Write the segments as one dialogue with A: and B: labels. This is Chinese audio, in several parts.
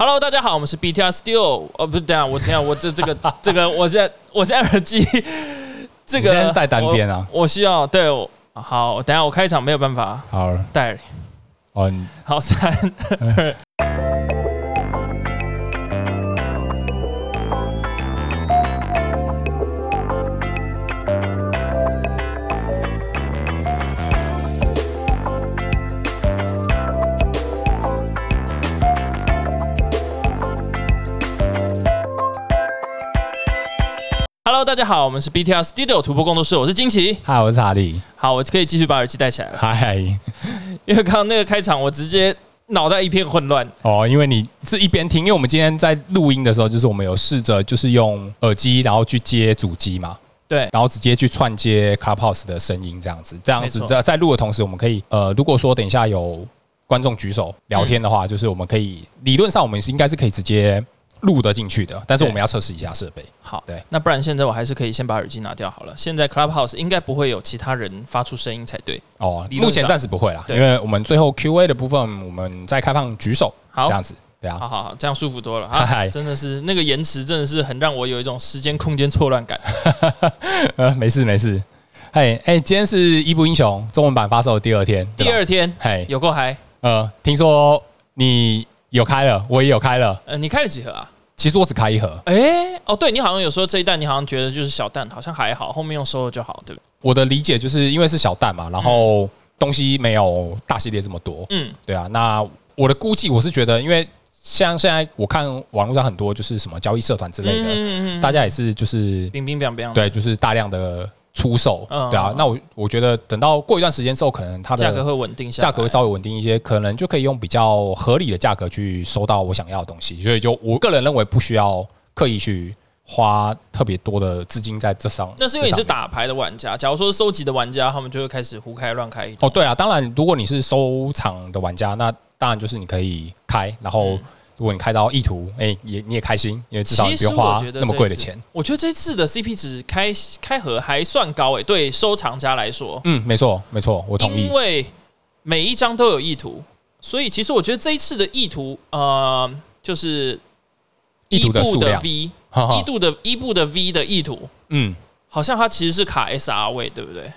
A: Hello，大家好，我们是 BTR Studio。哦，不是，等下我等下我这这个 这个，我现在我现在耳机，这个
B: 现在是带单边啊
A: 我，我需要对我好，等下我开场没有办法，
B: 好
A: 带，
B: 哦，
A: 好三二。大家好，我们是 BTR Studio 突破工作室，我是金奇，
B: 嗨，我是查理，
A: 好，我可以继续把耳机戴起来了，
B: 嗨，
A: 因为刚刚那个开场，我直接脑袋一片混乱。
B: 哦，因为你是一边听，因为我们今天在录音的时候，就是我们有试着就是用耳机，然后去接主机嘛，
A: 对，
B: 然后直接去串接 Clubhouse 的声音，这样子，这样子在在录的同时，我们可以呃，如果说等一下有观众举手聊天的话，就是我们可以理论上我们是应该是可以直接。录得进去的，但是我们要测试一下设备。
A: 好，
B: 对，
A: 那不然现在我还是可以先把耳机拿掉好了。现在 Clubhouse 应该不会有其他人发出声音才对。
B: 哦，目前暂时不会啦，因为我们最后 Q&A 的部分，我们再开放举手。好，这样子，对啊，
A: 好好好，这样舒服多了啊！真的是那个延迟，真的是很让我有一种时间空间错乱感。
B: 呃，没事没事。哎哎，今天是伊布英雄中文版发售的第二天，
A: 第二天，嘿，有够嗨。
B: 呃，听说你有开了，我也有开了。
A: 呃，你开了几盒啊？
B: 其实我只开一盒。
A: 哎，哦，对，你好像有说这一弹，你好像觉得就是小弹，好像还好，后面用收了就好，对不对？
B: 我的理解就是因为是小弹嘛，然后东西没有大系列这么多。嗯，对啊。那我的估计，我是觉得，因为像现在我看网络上很多就是什么交易社团之类的，嗯嗯大家也是就是
A: 冰冰冰冰，
B: 对，就是大量的。出售，对啊，那我我觉得等到过一段时间之后，可能它的
A: 价格会稳定下来，
B: 价格会稍微稳定一些，可能就可以用比较合理的价格去收到我想要的东西。所以就我个人认为，不需要刻意去花特别多的资金在这上。
A: 那是因为你是打牌的玩家，假如说收集的玩家，他们就会开始胡开乱开。
B: 哦，对啊，当然，如果你是收藏的玩家，那当然就是你可以开，然后。如果你开到意图，哎，也你也开心，因为至少你不用花那么贵的钱。
A: 我觉得这次的 CP 值开开盒还算高诶，对收藏家来说，
B: 嗯，没错没错，我同意。
A: 因为每一张都有意图，所以其实我觉得这一次的意图，呃，就是
B: 意图的
A: V，一度的伊布的 V 的意图，嗯，好像它其实是卡 SR 位，对不对？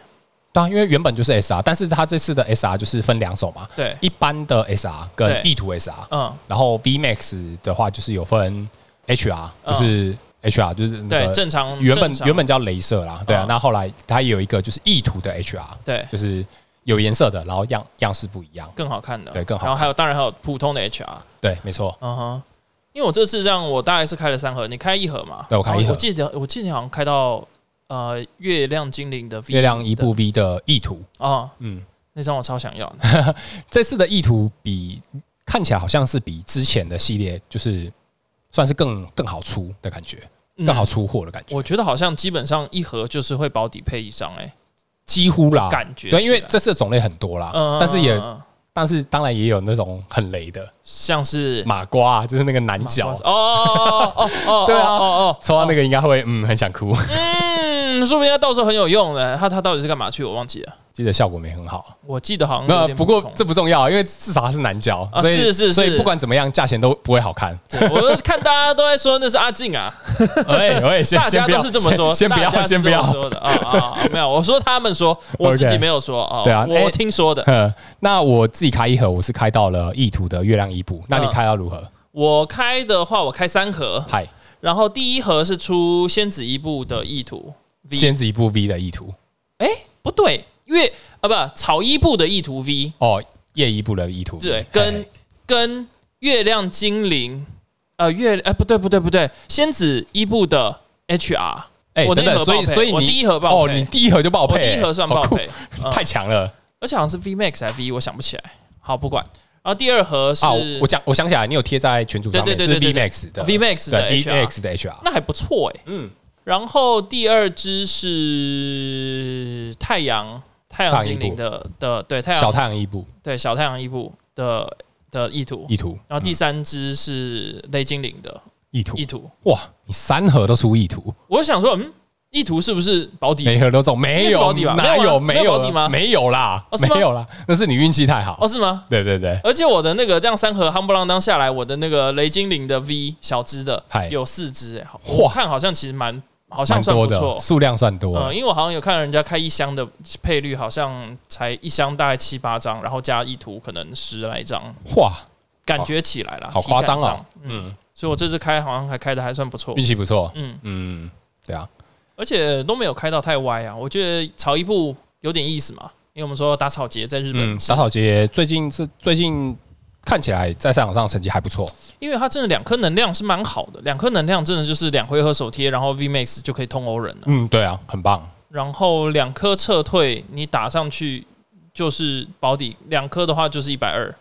B: 对啊，因为原本就是 SR，但是它这次的 SR 就是分两种嘛。
A: 对，
B: 一般的 SR 跟意图 SR。嗯。然后 VMAX 的话就是有分 HR，就是 HR 就是
A: 对正常
B: 原本原本叫镭射啦。对啊，那后来它也有一个就是意图的 HR，
A: 对，
B: 就是有颜色的，然后样样式不一样，
A: 更好看的。
B: 对，更好。
A: 然后还有当然还有普通的 HR。
B: 对，没错。
A: 嗯哼，因为我这次这样，我大概是开了三盒，你开一盒嘛？
B: 对，我开一盒。
A: 我记得我记得你好像开到。呃，月亮精灵的 v
B: 月亮伊布 V 的意图。
A: 啊，嗯，那张我超想要的。
B: 这次的意图比看起来好像是比之前的系列就是算是更更好出的感觉，更好出货的感觉。
A: 我觉得好像基本上一盒就是会保底配一张，哎，
B: 几乎啦，
A: 感觉
B: 对，因为这次的种类很多啦，但是也但是当然也有那种很雷的，
A: 像是？
B: 马瓜，就是那个男角。
A: 哦哦哦哦，对啊哦哦，
B: 抽到那个应该会嗯很想哭。
A: 嗯，说不定他到时候很有用的。他他到底是干嘛去？我忘记了。
B: 记得效果没很好。
A: 我记得好像
B: 没有，不过这不重要，因为至少他是男角。
A: 啊，是是是，
B: 所以不管怎么样，价钱都不会好看。
A: 我看大家都在说那是阿静啊。
B: 哎哎，大
A: 家都是这么说，
B: 先不要，先不要
A: 说的啊啊，没有，我说他们说，我自己没有说啊。对啊，我听说的。
B: 那我自己开一盒，我是开到了意图的月亮伊布。那你开到如何？
A: 我开的话，我开三盒。
B: 嗨，然
A: 后第一盒是出仙子伊布的意图。
B: 仙子一步 V 的意图，
A: 哎，不对，月啊不草衣步的意图 V
B: 哦，夜一步的意图
A: 对，跟跟月亮精灵呃月哎不对不对不对，仙子伊布的 HR
B: 哎，我等等，所以所以你
A: 第一盒爆
B: 哦，你第一盒就爆配，
A: 第一盒算爆配，
B: 太强了，
A: 而且好像是 VMAX 还是 V，我想不起来，好不管，然后第二盒是，
B: 我讲我想起来，你有贴在群组上面，是 VMAX 的
A: VMAX 的
B: VMAX 的 HR，
A: 那还不错哎，嗯。然后第二支是太阳太阳精灵的的对太阳。
B: 小太阳伊布。
A: 对小太阳伊布的的意图。
B: 意图，
A: 然后第三支是雷精灵的
B: 意图。
A: 意图。
B: 哇，你三盒都出意图，
A: 我想说，嗯，意图是不是保底？
B: 每盒都中，没有保底吧？哪有？没有
A: 保底吗？
B: 没有啦，没有啦，那是你运气太好。
A: 哦？是吗？
B: 对对对，
A: 而且我的那个这样三盒夯不啷当下来，我的那个雷精灵的 V 小只的有四只哎，我看好像其实蛮好像算不错，
B: 数量算多。
A: 嗯，因为我好像有看人家开一箱的配率，好像才一箱大概七八张，然后加意图可能十来张。
B: 哇，
A: 感觉起来了，
B: 好夸张啊！
A: 嗯，所以我这次开好像还开的还算不错，
B: 运气不错。
A: 嗯
B: 嗯，对啊。
A: 而且都没有开到太歪啊，我觉得草一步有点意思嘛，因为我们说打草节在日本，
B: 打草节最近是最近看起来在赛场上成绩还不错，
A: 因为他真的两颗能量是蛮好的，两颗能量真的就是两回合手贴，然后 V Max 就可以通欧人了。
B: 嗯，对啊，很棒。
A: 然后两颗撤退，你打上去就是保底，两颗的话就是一百二。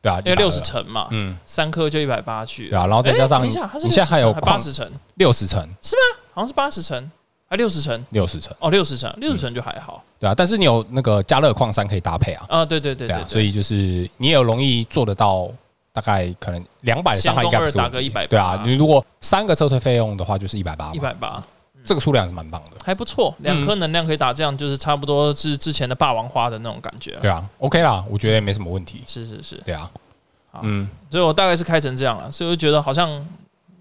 B: 对啊，
A: 因为六十层嘛，嗯，三颗就一百八去。
B: 对啊，然后再加上，你现在还有
A: 八十层，
B: 六十层
A: 是吗？好像是八十层，还六十层，
B: 六十层
A: 哦，六十层，六十层就还好。
B: 对啊，但是你有那个加热矿山可以搭配啊。
A: 啊，对对对对，
B: 所以就是你也有容易做得到，大概可能两百的伤害应该不是
A: 打个一百。
B: 对啊，你如果三个撤退费用的话，就是一百八，
A: 一百八，
B: 这个数量是蛮棒的，
A: 还不错。两颗能量可以打这样，就是差不多是之前的霸王花的那种感觉。
B: 对啊，OK 啦，我觉得也没什么问题。
A: 是是是，
B: 对啊。
A: 嗯，所以我大概是开成这样了，所以我觉得好像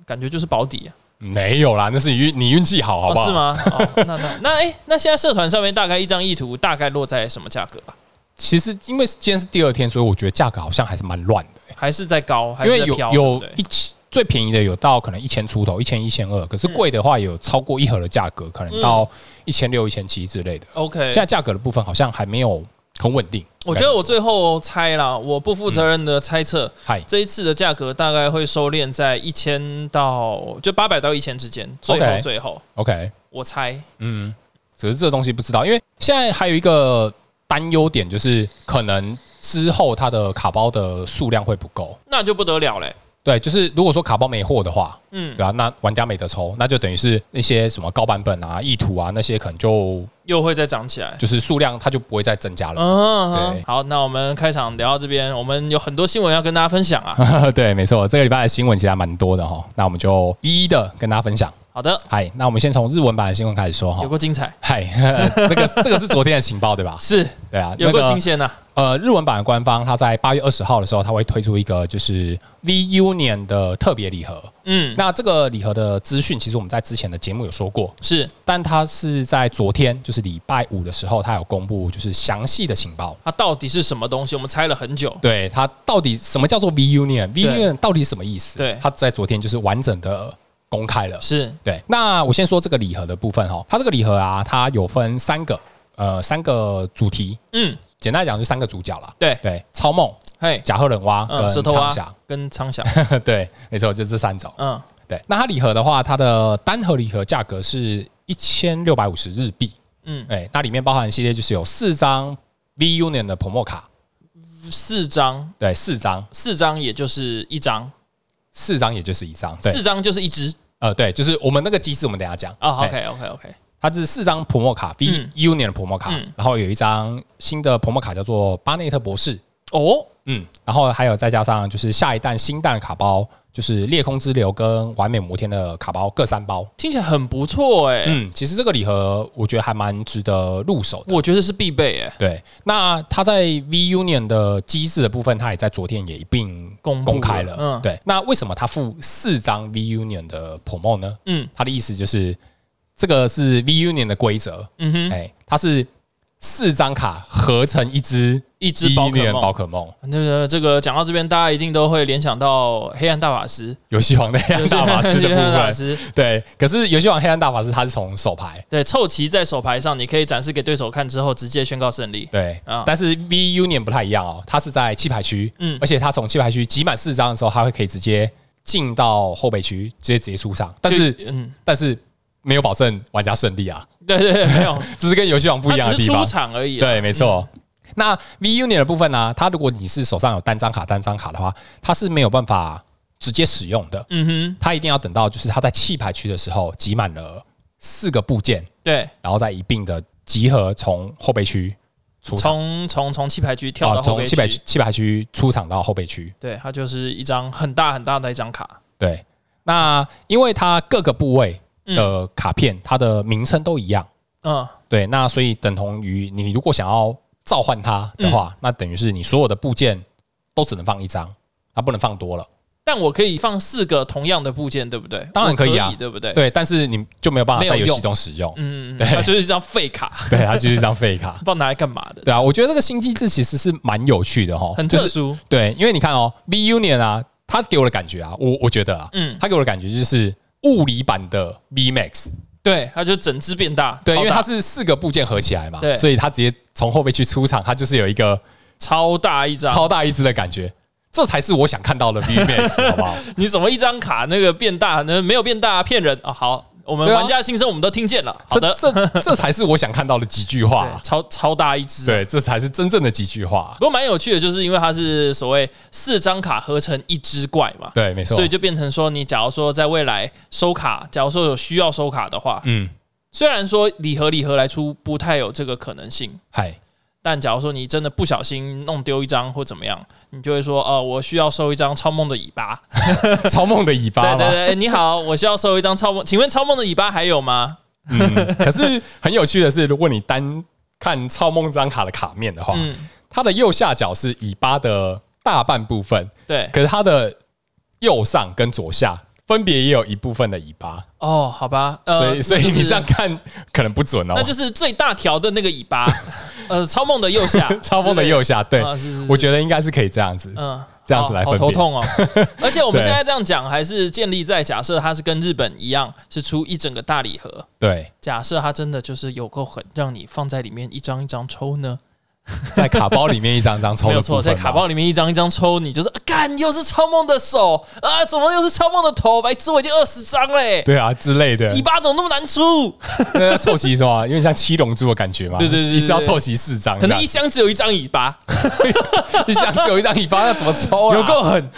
A: 感觉就是保底啊。
B: 没有啦，那是你运你运气好，好不好？
A: 是吗？那那那哎，那现在社团上面大概一张意图大概落在什么价格啊？
B: 其实因为今天是第二天，所以我觉得价格好像还是蛮乱的，
A: 还是在高，
B: 因为有有一千最便宜的有到可能一千出头，一千一千二，可是贵的话有超过一盒的价格，可能到一千六、一千七之类的。
A: OK，
B: 现在价格的部分好像还没有。很稳定，
A: 我觉得我最后猜啦，我不负责任的猜测，这一次的价格大概会收敛在一千到就八百到一千之间，最后最后
B: ，OK，
A: 我猜，
B: 嗯，只是这个东西不知道，因为现在还有一个担忧点，就是可能之后它的卡包的数量会不够，
A: 那就不得了嘞。
B: 对，就是如果说卡包没货的话，嗯，对啊，那玩家没得抽，那就等于是那些什么高版本啊、意图啊那些，可能就
A: 又会再涨起来，
B: 就是数量它就不会再增加了。
A: 嗯，对。好，那我们开场聊到这边，我们有很多新闻要跟大家分享啊。
B: 对，没错，这个礼拜的新闻其实还蛮多的哈，那我们就一一的跟大家分享。
A: 好的，
B: 嗨，那我们先从日文版的新闻开始说哈，
A: 有够精彩。
B: 嗨，这个这个是昨天的情报对吧？
A: 是，
B: 对啊，
A: 有够新鲜呐。
B: 呃，日文版的官方，它在八月二十号的时候，它会推出一个就是 V Union 的特别礼盒。嗯，那这个礼盒的资讯，其实我们在之前的节目有说过，
A: 是，
B: 但它是在昨天，就是礼拜五的时候，它有公布就是详细的情报。
A: 它到底是什么东西？我们猜了很久。
B: 对，它到底什么叫做 V Union？V Union 到底什么意思？
A: 对，
B: 它在昨天就是完整的。公开了，
A: 是
B: 对。那我先说这个礼盒的部分哈，它这个礼盒啊，它有分三个，呃，三个主题。嗯，简单来讲就三个主角啦。
A: 对
B: 对，超梦、嘿，甲贺忍蛙跟
A: 蛇头蛙跟苍霞。
B: 对，没错，就这三种。嗯，对。那它礼盒的话，它的单盒礼盒价格是一千六百五十日币。嗯，哎，那里面包含系列就是有四张 V Union 的 Promo 卡，
A: 四张，
B: 对，四张，
A: 四张也就是一张，
B: 四张也就是一张，
A: 四张就是一只。
B: 呃，对，就是我们那个机制，我们等下讲。
A: 啊，OK，OK，OK，
B: 它是四张普莫卡，V Union 的普莫卡，然后有一张新的普莫卡叫做巴内特博士。哦，嗯，然后还有再加上就是下一弹新弹卡包，就是裂空之流跟完美摩天的卡包各三包，
A: 听起来很不错哎。
B: 嗯，其实这个礼盒我觉得还蛮值得入手的，
A: 我觉得是必备哎。
B: 对，那它在 V Union 的机制的部分，它也在昨天也一并公公开了。嗯，对。那为什么它附四张 V Union 的 Promo 呢？嗯，它的意思就是这个是 V Union 的规则。嗯哼，哎，它是。四张卡合成一只
A: 一只宝可梦，
B: 宝可梦。
A: 那个这个讲到这边，大家一定都会联想到黑暗大法师，
B: 游戏王的黑暗大法师的部分。对，可是游戏王黑暗大法师它是从手牌，
A: 对，凑齐在手牌上，你可以展示给对手看之后，直接宣告胜利。
B: 对啊，但是 V Union 不太一样哦，它是在弃牌区，嗯，而且它从弃牌区集满四张的时候，它会可以直接进到后备区，直接直接出场。但是，嗯，但是。没有保证玩家胜利啊！
A: 对对对，没有，
B: 只是跟游戏王不一样的地方。
A: 出场而已。
B: 对，没错。那 V Union 的部分呢？它如果你是手上有单张卡、单张卡的话，它是没有办法直接使用的。嗯哼，它一定要等到就是它在弃牌区的时候集满了四个部件，
A: 对，
B: 然后再一并的集合从后备区出场，
A: 从从从弃牌区跳到后备区，
B: 从弃牌弃牌区出场到后备区。
A: 对，它就是一张很大很大的一张卡。
B: 对，那因为它各个部位。的卡片，它的名称都一样。嗯，对，那所以等同于你如果想要召唤它的话，嗯、那等于是你所有的部件都只能放一张，它不能放多了。
A: 但我可以放四个同样的部件，对不对？
B: 当然可以啊，
A: 以对不对？
B: 对，但是你就没有办法在游戏中使用。
A: 嗯，对，它就是一张废卡。
B: 对，它就是一张废卡，
A: 不知道拿来干嘛的。
B: 对啊，我觉得这个新机制其实是蛮有趣的哈，
A: 很特殊。
B: 就是、对，因为你看哦，V Union 啊，它给我的感觉啊，我我觉得啊，嗯，它给我的感觉就是物理版的 V Max。
A: 对，它就整只变大。
B: 对，因为它是四个部件合起来嘛，对，所以它直接从后背去出场，它就是有一个
A: 超大一张、
B: 超大一只的感觉。这才是我想看到的 VMAX，好不好？
A: 你怎么一张卡那个变大那？没有变大，骗人啊！好，我们玩家的心声我们都听见了。好的，
B: 这这，这才是我想看到的几句话，
A: 超超大一只。
B: 对，这才是真正的几句话。
A: 不过蛮有趣的，就是因为它是所谓四张卡合成一只怪嘛。
B: 对，没错。
A: 所以就变成说，你假如说在未来收卡，假如说有需要收卡的话，嗯，虽然说礼盒礼盒来出不太有这个可能性，嗨。但假如说你真的不小心弄丢一张或怎么样，你就会说，呃，我需要收一张超梦的尾巴，
B: 超梦的尾巴。
A: 对对对，你好，我需要收一张超梦，请问超梦的尾巴还有吗？
B: 嗯，可是很有趣的是，如果你单看超梦这张卡的卡面的话，嗯，它的右下角是尾巴的大半部分，
A: 对，
B: 可是它的右上跟左下。分别也有一部分的尾巴。
A: 哦，好吧，呃、
B: 所以所以你这样看可能不准哦，
A: 那就是最大条的那个尾巴，呃，超梦的右下，
B: 超梦的右下，对，啊、是是是。我觉得应该是可以这样子，嗯，这样子来分辨，
A: 好头痛哦。而且我们现在这样讲，还是建立在假设它是跟日本一样，是出一整个大礼盒，
B: 对，
A: 假设它真的就是有够狠，让你放在里面一张一张抽呢？
B: 在卡包里面一张张抽，没有错，
A: 在卡包里面一张一张抽，你就是干、啊，又是超梦的手啊，怎么又是超梦的头？白痴，我已经二十张嘞，
B: 对啊之类的，
A: 尾巴怎么那么难出？
B: 那要，凑齐是吧？有点像七龙珠的感觉嘛。
A: 对对对，
B: 你是要凑齐四张，
A: 可能一箱只有一张尾巴，
B: 一箱只有一张尾巴，那怎么抽啊？
A: 有够狠，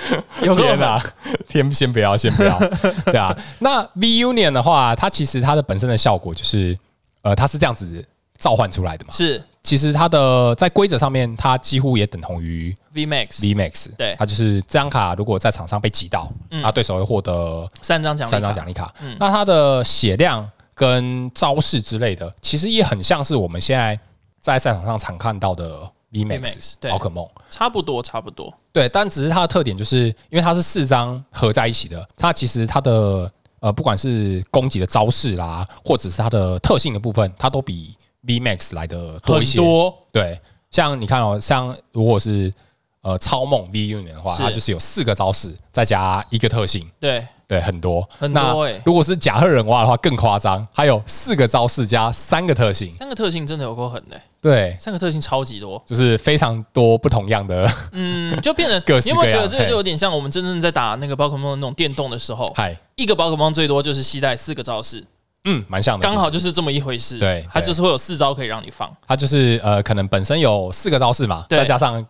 A: 有够狠
B: 啊！天，先不要，先不要，对啊。那 V Union 的话，它其实它的本身的效果就是，呃，它是这样子召唤出来的嘛，
A: 是。
B: 其实它的在规则上面，它几乎也等同于
A: VMAX。
B: VMAX 对，它就是这张卡如果在场上被击倒，那对手会获得
A: 三张奖
B: 三张奖励卡。那它的血量跟招式之类的，其实也很像是我们现在在赛场上常看到的 VMAX 宝可梦，
A: 差不多差不多。
B: 对，但只是它的特点就是因为它是四张合在一起的，它其实它的呃不管是攻击的招式啦，或者是它的特性的部分，它都比。V Max 来的多一些，
A: 多。
B: 对，像你看哦，像如果是呃超梦 V Union 的话，它就是有四个招式，再加一个特性，
A: 对。
B: 对，很多。
A: 很多哎。
B: 如果是甲贺忍蛙的话更夸张，还有四个招式加三个特性，
A: 三个特性真的有够狠的，
B: 对，
A: 三个特性超级多，
B: 就是非常多不同样的，
A: 嗯，就变成 各式各样。你有没有觉得这个就有点像我们真正在打那个宝可梦的那种电动的时候？嗨，一个宝可梦最多就是携带四个招式。
B: 嗯，蛮像的，
A: 刚好就是这么一回事。
B: 对，
A: 它就是会有四招可以让你放。
B: 它就是呃，可能本身有四个招式嘛，再加上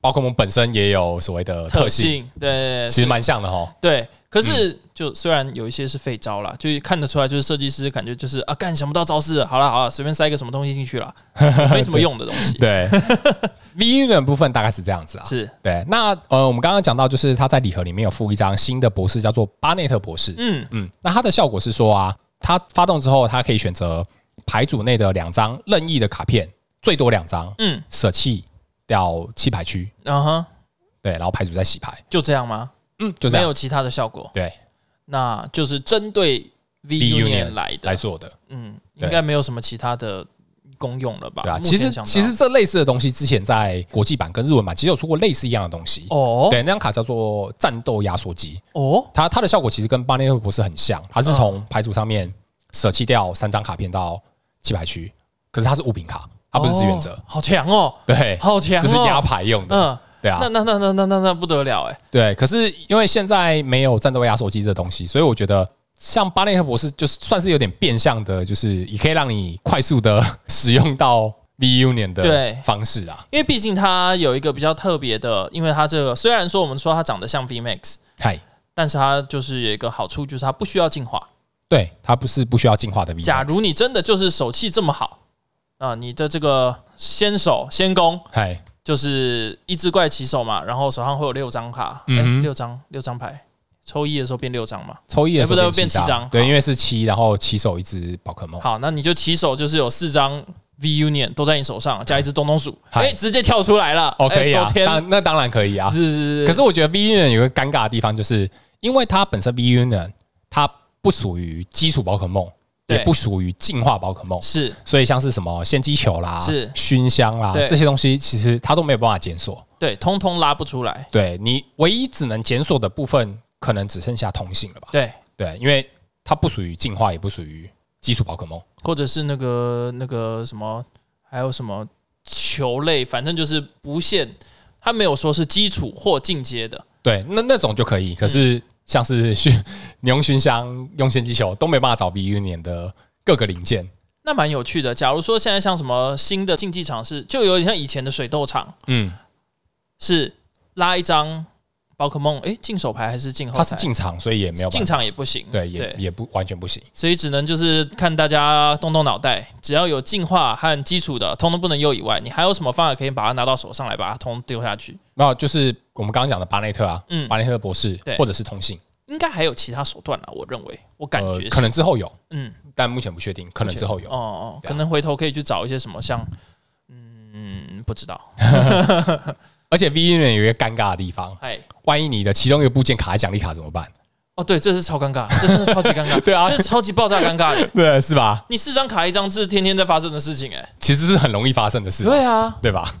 B: 宝可梦本身也有所谓的特性。
A: 对，
B: 其实蛮像的哈。
A: 对，可是就虽然有一些是废招啦，就看得出来，就是设计师感觉就是啊，干想不到招式。好了好了，随便塞一个什么东西进去了，没什么用的东西。
B: 对，V Union 部分大概是这样子啊。
A: 是
B: 对。那呃，我们刚刚讲到，就是它在礼盒里面有附一张新的博士，叫做巴内特博士。嗯嗯，那它的效果是说啊。它发动之后，它可以选择牌组内的两张任意的卡片，最多两张，嗯，舍弃掉弃牌区，嗯哼，对，然后牌组再洗牌，
A: 就这样吗？
B: 嗯，就这样，
A: 没有其他的效果，
B: 对，
A: 那就是针对 V Union 来的。
B: 来做的，
A: 嗯，应该没有什么其他的。功用了吧？
B: 对啊，其实其实这类似的东西，之前在国际版跟日文版其实有出过类似一样的东西哦。对，那张卡叫做战斗压缩机哦，它它的效果其实跟巴内特博士很像，它是从牌组上面舍弃掉三张卡片到弃牌区，可是它是物品卡，它不是志愿者，
A: 好强哦！
B: 对，
A: 好强，
B: 这是压牌用的。嗯，对啊，
A: 那那那那那那那不得了哎！
B: 对，可是因为现在没有战斗压缩机这东西，所以我觉得。像巴内特博士就是算是有点变相的，就是也可以让你快速的 使用到 V Union 的方式啊。
A: 因为毕竟它有一个比较特别的，因为它这个虽然说我们说它长得像 V Max，嗨，但是它就是有一个好处，就是它不需要进化。
B: 对，它不是不需要进化的 V。
A: 假如你真的就是手气这么好啊，你的这个先手先攻，嗨，就是一只怪起手嘛，然后手上会有六张卡，嗯，六张六张牌。抽一的时候变六张嘛？
B: 抽一的时候
A: 变七张，
B: 对，因为是七，然后起手一只宝可梦。
A: 好，那你就起手就是有四张 V Union 都在你手上，加一只东东鼠，哎，直接跳出来了。
B: 哦，可以啊，那当然可以啊。
A: 是是是。
B: 可是我觉得 V Union 有个尴尬的地方，就是因为它本身 V Union 它不属于基础宝可梦。也不属于进化宝可梦，
A: 是，
B: 所以像是什么献祭球啦，是熏香啦，这些东西其实它都没有办法检索，
A: 对，通通拉不出来。
B: 对，你唯一只能检索的部分，可能只剩下通信了吧？
A: 对
B: 对，因为它不属于进化，也不属于基础宝可梦，
A: 或者是那个那个什么，还有什么球类，反正就是不限，它没有说是基础或进阶的。
B: 对，那那种就可以，可是。嗯像是熏你用熏香用献祭球都没办法找 B Union 的各个零件，
A: 那蛮有趣的。假如说现在像什么新的竞技场是，就有点像以前的水斗场，嗯，是拉一张宝可梦，哎，进手牌还是进后？
B: 它是进场，所以也没有
A: 进场也不行，
B: 对，也也不完全不行，
A: 所以只能就是看大家动动脑袋，只要有进化和基础的，通通不能用以外，你还有什么方法可以把它拿到手上来，把它通丢下去？
B: 那就是。我们刚刚讲的巴内特啊，嗯，巴内特博士，对，或者是通信，
A: 应该还有其他手段了。我认为，我感觉、呃、
B: 可能之后有，嗯，但目前不确定，可能之后有。哦
A: 哦，可能回头可以去找一些什么像，嗯，不知道。
B: 而且 V Union 有一个尴尬的地方，哎，万一你的其中一个部件卡在奖励卡怎么办？
A: 哦，对，这是超尴尬，这真的超级尴尬。对啊，这是超级爆炸尴尬的，
B: 对，是吧？
A: 你四张卡一张是天天在发生的事情，哎，
B: 其实是很容易发生的事。
A: 对啊，
B: 对吧？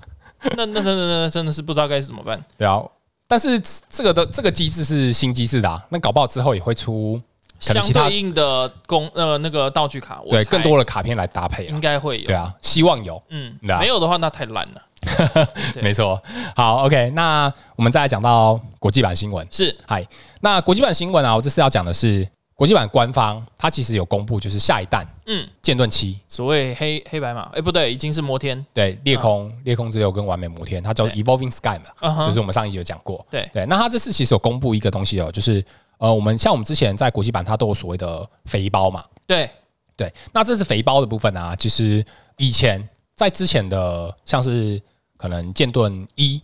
A: 那那那那那真的是不知道该怎么办。
B: 对啊，但是这个的这个机制是新机制的啊，那搞不好之后也会出
A: 相对应的工呃那个道具卡，
B: 对，更多的卡片来搭配，
A: 应该会有。
B: 对啊，希望有。
A: 嗯，没有的话那太烂了。
B: 没错。好，OK，那我们再来讲到国际版新闻。
A: 是，
B: 嗨，那国际版新闻啊，我这次要讲的是。国际版官方，它其实有公布，就是下一弹，嗯，剑盾七，
A: 所谓黑黑白马，哎，不对，已经是摩天，
B: 对，裂空，裂空之流跟完美摩天，它叫 Evolving Sky 嘛，就是我们上一集有讲过，对对。那它这次其实有公布一个东西哦，就是呃，我们像我们之前在国际版，它都有所谓的肥包嘛，
A: 对
B: 对。那这是肥包的部分啊，其实以前在之前的像是可能剑盾一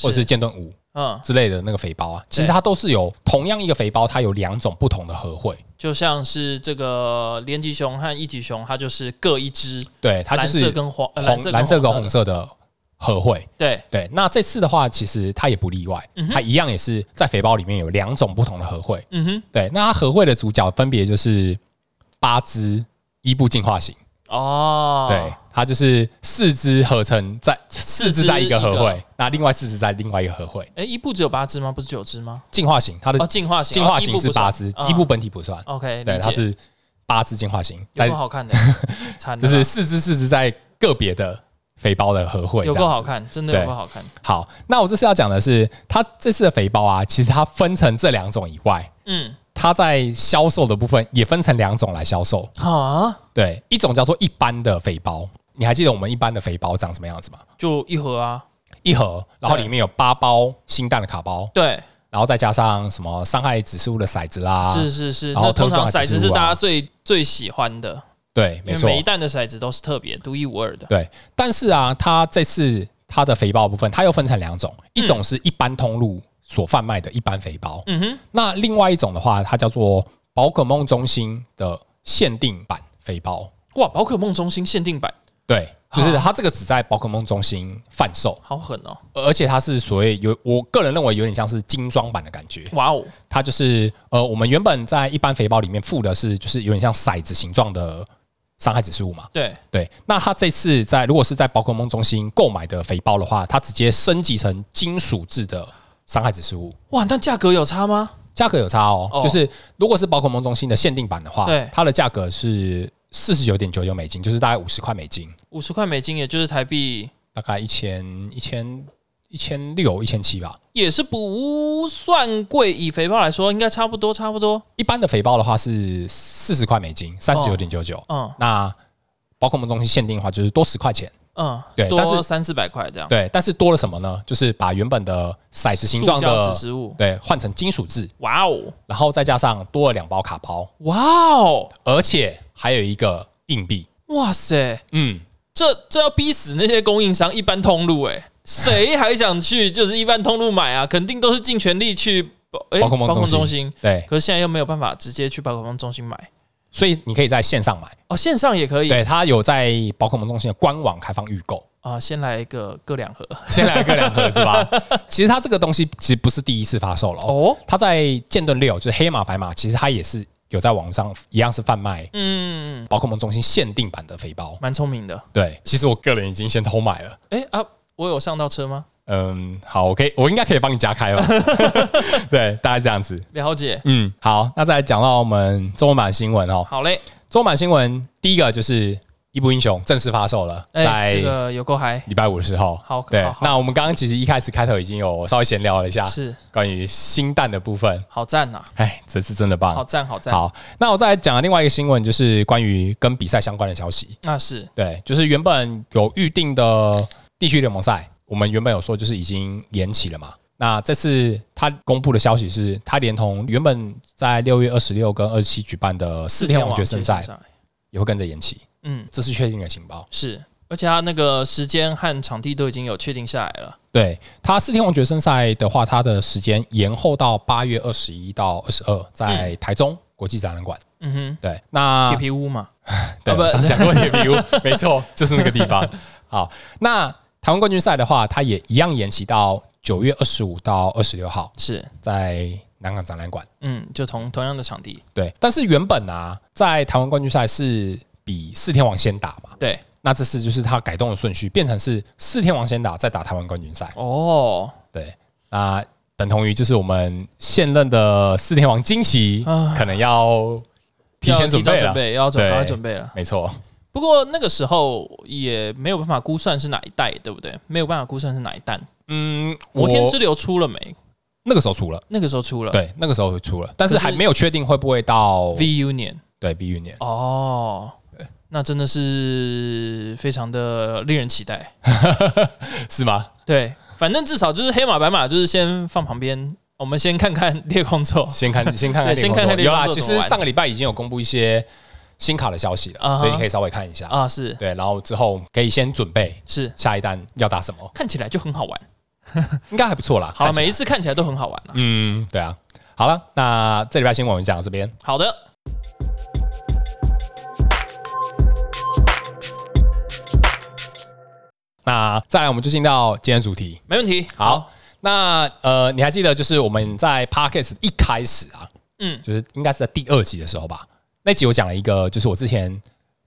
B: 或者是剑盾五。嗯，之类的那个肥包啊，其实它都是有同样一个肥包，它有两种不同的合会，
A: 就像是这个连级熊和一级熊，它就是各一只，
B: 对，它就是蓝色跟黄红蓝色跟红色的。合会，
A: 对。
B: 对。那这次的话，其实它也不例外，它一样也是在肥包里面有两种不同的合会，嗯哼，对。那它合会的主角分别就是八只伊布进化型。哦，对，它就是四只合成在四只在一个合会，那另外四只在另外一个合会。
A: 哎，一部只有八只吗？不是九只吗？
B: 进化型，它的
A: 进化型
B: 进化型是八只，一部本体不算。
A: OK，
B: 对，它是八只进化型，
A: 有够好看的，
B: 就是四只四只在个别的肥包的合会，
A: 有够好看，真的有够好看。
B: 好，那我这次要讲的是，它这次的肥包啊，其实它分成这两种以外，嗯。它在销售的部分也分成两种来销售啊，对，一种叫做一般的肥包，你还记得我们一般的肥包长什么样子吗？
A: 就一盒啊，
B: 一盒，然后里面有八包新蛋的卡包，
A: 对，
B: 然后再加上什么伤害指数的骰子啦，
A: 是是是，然后通常骰子是大家最最喜欢的，
B: 对，没错，
A: 每一弹的骰子都是特别独一无二的，
B: 对，但是啊，它这次它的肥包部分，它又分成两种，一种是一般通路。所贩卖的一般肥包，嗯哼，那另外一种的话，它叫做宝可梦中心的限定版肥包。
A: 哇，宝可梦中心限定版，
B: 对，就是它这个只在宝可梦中心贩售，
A: 好狠哦！
B: 而且它是所谓有，我个人认为有点像是精装版的感觉。哇哦，它就是呃，我们原本在一般肥包里面附的是，就是有点像骰子形状的伤害指示物嘛。
A: 对
B: 对，那它这次在如果是在宝可梦中心购买的肥包的话，它直接升级成金属制的。伤害指示物
A: 哇，那价格有差吗？
B: 价格有差哦，哦就是如果是宝可梦中心的限定版的话，对，它的价格是四十九点九九美金，就是大概五十块美金。
A: 五十块美金，也就是台币
B: 大概一千一千一千六一千七吧，
A: 也是不算贵。以肥包来说，应该差不多差不多。
B: 一般的肥包的话是四十块美金，三十九点九九。嗯，那宝可梦中心限定的话，就是多十块钱。
A: 嗯，对，多三四百块这样。
B: 对，但是多了什么呢？就是把原本的骰子形状的
A: 物，
B: 对，换成金属质。
A: 哇哦！
B: 然后再加上多了两包卡包。
A: 哇哦！
B: 而且还有一个硬币。
A: 哇塞！嗯，这这要逼死那些供应商一般通路哎，谁还想去就是一般通路买啊？肯定都是尽全力去宝哎宝可梦中心，
B: 对，
A: 可是现在又没有办法直接去宝可梦中心买，
B: 所以你可以在线上买。
A: 哦，线上也可以，
B: 对，它有在宝可梦中心的官网开放预购。
A: 啊，先来一个各两盒，
B: 先来各两盒是吧？其实它这个东西其实不是第一次发售了哦，它在剑盾六就是黑马白马，其实它也是有在网上一样是贩卖，嗯，宝可梦中心限定版的肥包，
A: 蛮聪明的，
B: 对，其实我个人已经先偷买了，
A: 哎啊，我有上到车吗？
B: 嗯，好，我可以，我应该可以帮你加开吧？对，大概这样子。
A: 了解。
B: 嗯，好，那再来讲到我们中文版新闻哦。
A: 好嘞，
B: 中文版新闻第一个就是《一部英雄》正式发售了，
A: 在这个有够嗨，
B: 礼拜五的时候。
A: 好，
B: 对。那我们刚刚其实一开始开头已经有稍微闲聊了一下，
A: 是关
B: 于新蛋的部分。
A: 好赞呐！
B: 哎，这次真的棒，
A: 好赞，好赞。
B: 好，那我再来讲另外一个新闻，就是关于跟比赛相关的消息。
A: 那是
B: 对，就是原本有预定的地区联盟赛。我们原本有说就是已经延期了嘛，那这次他公布的消息是，他连同原本在六月二十六跟二十七举办的四天王决胜赛也会跟着延期。嗯，这是确定的情报。
A: 是，而且他那个时间和场地都已经有确定下来了。
B: 对，他四天王决胜赛的话，他的时间延后到八月二十一到二十二，在台中国际展览馆。嗯哼，对，那
A: 铁皮屋嘛，
B: 对，不讲过铁皮屋，没错，就是那个地方。好，那。台湾冠军赛的话，它也一样延期到九月二十五到二十六号，
A: 是
B: 在南港展览馆。
A: 嗯，就同同样的场地。
B: 对，但是原本啊，在台湾冠军赛是比四天王先打嘛。
A: 对，
B: 那这次就是它改动的顺序，变成是四天王先打，再打台湾冠军赛。
A: 哦，
B: 对，那等同于就是我们现任的四天王惊奇，可能要提前准备了，
A: 准备要准备准备了，
B: 没错。
A: 不过那个时候也没有办法估算是哪一代，对不对？没有办法估算是哪一代。嗯，摩天之流出了没？
B: 那个时候出了，
A: 那个时候出了，
B: 对，那个时候出了，但是还没有确定会不会到
A: V Union。
B: 对，V Union。
A: 哦，对，那真的是非常的令人期待，
B: 是吗？
A: 对，反正至少就是黑马白马，就是先放旁边，我们先看看裂空座，
B: 先看，先看看，先看看裂空座。有啦，其实上个礼拜已经有公布一些。新卡的消息了，uh huh. 所以你可以稍微看一下
A: 啊，是
B: 对，然后之后可以先准备
A: 是
B: 下一单要打什么，
A: 看起来就很好玩，
B: 应该还不错啦。
A: 好，每一次看起来都很好玩啊。
B: 嗯，对啊。好了，那这礼拜新闻我们讲到这边。
A: 好的。
B: 那再来，我们就进到今天主题。
A: 没问题。
B: 好，好那呃，你还记得就是我们在 Podcast 一开始啊，嗯，就是应该是在第二集的时候吧。那集我讲了一个，就是我之前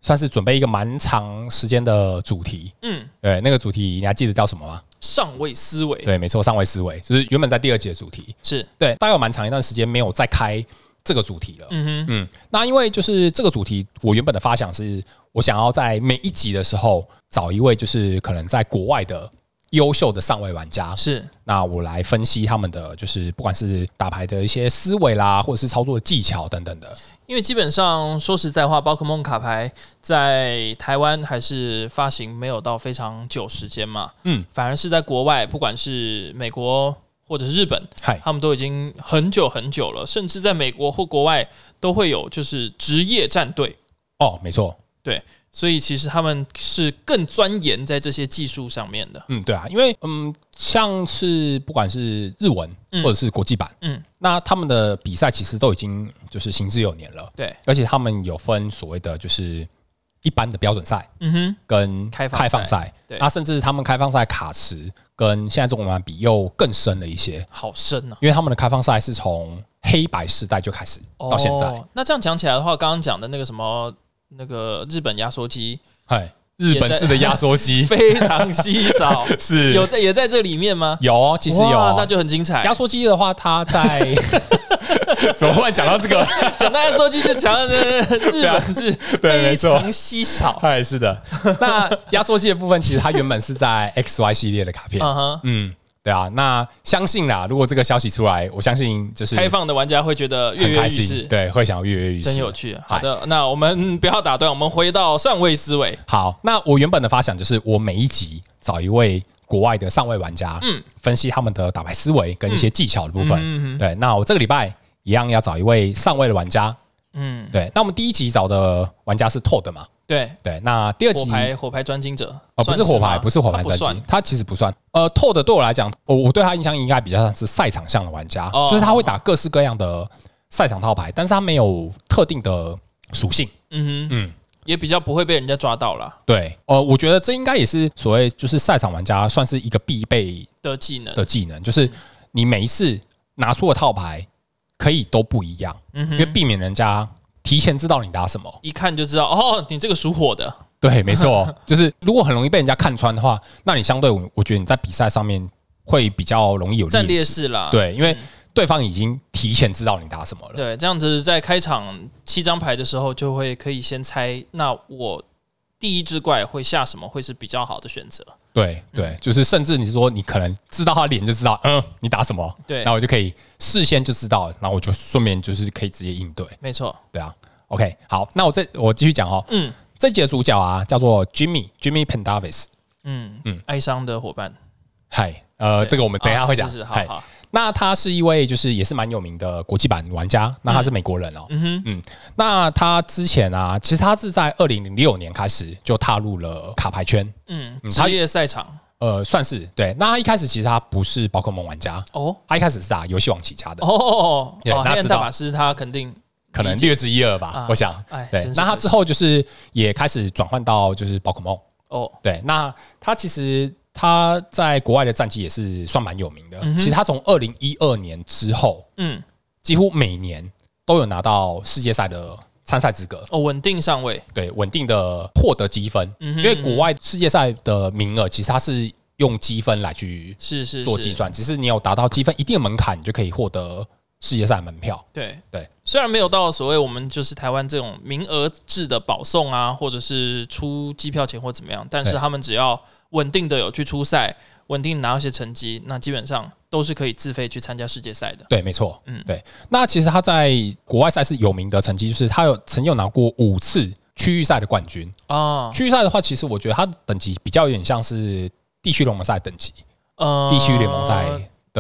B: 算是准备一个蛮长时间的主题，嗯，对，那个主题你还记得叫什么吗？
A: 上位思维，
B: 对，没错，上位思维就是原本在第二集的主题，
A: 是。
B: 对，大概有蛮长一段时间没有再开这个主题了，嗯哼，嗯，那因为就是这个主题，我原本的发想是我想要在每一集的时候找一位，就是可能在国外的。优秀的上位玩家
A: 是，
B: 那我来分析他们的，就是不管是打牌的一些思维啦，或者是操作的技巧等等的。
A: 因为基本上说实在话，宝可梦卡牌在台湾还是发行没有到非常久时间嘛，嗯，反而是在国外，不管是美国或者是日本，嗨，他们都已经很久很久了，甚至在美国或国外都会有就是职业战队。
B: 哦，没错，
A: 对。所以其实他们是更钻研在这些技术上面的。
B: 嗯，对啊，因为嗯，像是不管是日文或者是国际版，嗯，那他们的比赛其实都已经就是行之有年了。
A: 对，
B: 而且他们有分所谓的就是一般的标准赛，嗯哼，跟开开放赛。对，那甚至他们开放赛卡池跟现在中文版比又更深了一些，
A: 好深啊！
B: 因为他们的开放赛是从黑白时代就开始到现在。
A: 哦，那这样讲起来的话，刚刚讲的那个什么？那个日本压缩机，
B: 嗨，日本制的压缩机
A: 非常稀少，
B: 是
A: 有在也在这里面吗？
B: 有哦，其实有，
A: 那就很精彩。
B: 压缩机的话，它在 怎么忽然讲到这个？
A: 讲到压缩机就讲到日本制，对，没错，非常稀少。
B: 嗨，是的。那压缩机的部分，其实它原本是在 XY 系列的卡片，嗯。对啊，那相信啦，如果这个消息出来，我相信就是
A: 开放的玩家会觉得跃跃欲试，
B: 对，会想要跃跃欲试，
A: 真有趣。好的，那我们不要打断，我们回到上位思维。
B: 好，那我原本的发想就是，我每一集找一位国外的上位玩家，嗯，分析他们的打牌思维跟一些技巧的部分。嗯，对，那我这个礼拜一样要找一位上位的玩家，嗯，对。那我们第一集找的玩家是 Todd 嘛？
A: 对
B: 对，那第二集
A: 火牌火牌专精者
B: 哦，不是火牌，不是火牌专精，他其实不算。呃，Todd 对我来讲，我我对他印象应该比较像是赛场上的玩家，哦、就是他会打各式各样的赛场套牌，但是他没有特定的属性。嗯哼嗯。
A: 也比较不会被人家抓到了。
B: 对，呃，我觉得这应该也是所谓就是赛场玩家算是一个必备
A: 的技能
B: 的技能，就是你每一次拿出的套牌可以都不一样，嗯，因为避免人家提前知道你打什么，
A: 一看就知道哦，你这个属火的。
B: 对，没错，就是如果很容易被人家看穿的话，那你相对我我觉得你在比赛上面会比较容易有
A: 占劣势啦。
B: 对，因为。对方已经提前知道你打什么了。
A: 对，这样子在开场七张牌的时候，就会可以先猜，那我第一只怪会下什么，会是比较好的选择。
B: 对对，就是甚至你说你可能知道他脸就知道，嗯，你打什么，
A: 对，
B: 那我就可以事先就知道，然后我就顺便就是可以直接应对。
A: 没错，
B: 对啊。OK，好，那我再我继续讲哦。嗯，这集的主角啊叫做 Jimmy Jimmy Pendarvis。
A: 嗯嗯，哀伤的伙伴。
B: 嗨，呃，这个我们等一下会讲。
A: 是好好。
B: 那他是一位就是也是蛮有名的国际版玩家，那他是美国人哦。嗯哼，嗯，那他之前啊，其实他是在二零零六年开始就踏入了卡牌圈，嗯，
A: 职业赛场，
B: 呃，算是对。那他一开始其实他不是宝可梦玩家哦，他一开始是打游戏王起家的
A: 哦。对，那黑暗大法师他肯定
B: 可能略知一二吧，我想。对，那他之后就是也开始转换到就是宝可梦哦。对，那他其实。他在国外的战绩也是算蛮有名的。其实他从二零一二年之后，嗯，几乎每年都有拿到世界赛的参赛资格。
A: 哦，稳定上位，
B: 对，稳定的获得积分。因为国外世界赛的名额其实它是用积分来去是是做计算，只是你有达到积分一定的门槛，你就可以获得世界赛门票。
A: 对
B: 对，
A: 虽然没有到所谓我们就是台湾这种名额制的保送啊，或者是出机票钱或怎么样，但是他们只要。稳定的有去出赛，稳定拿到一些成绩，那基本上都是可以自费去参加世界赛的。
B: 对，没错，嗯，对。那其实他在国外赛事有名的成绩，就是他有曾经有拿过五次区域赛的冠军啊。区域赛的话，其实我觉得他等级比较有点像是地区联盟赛等级，呃，地区联盟赛。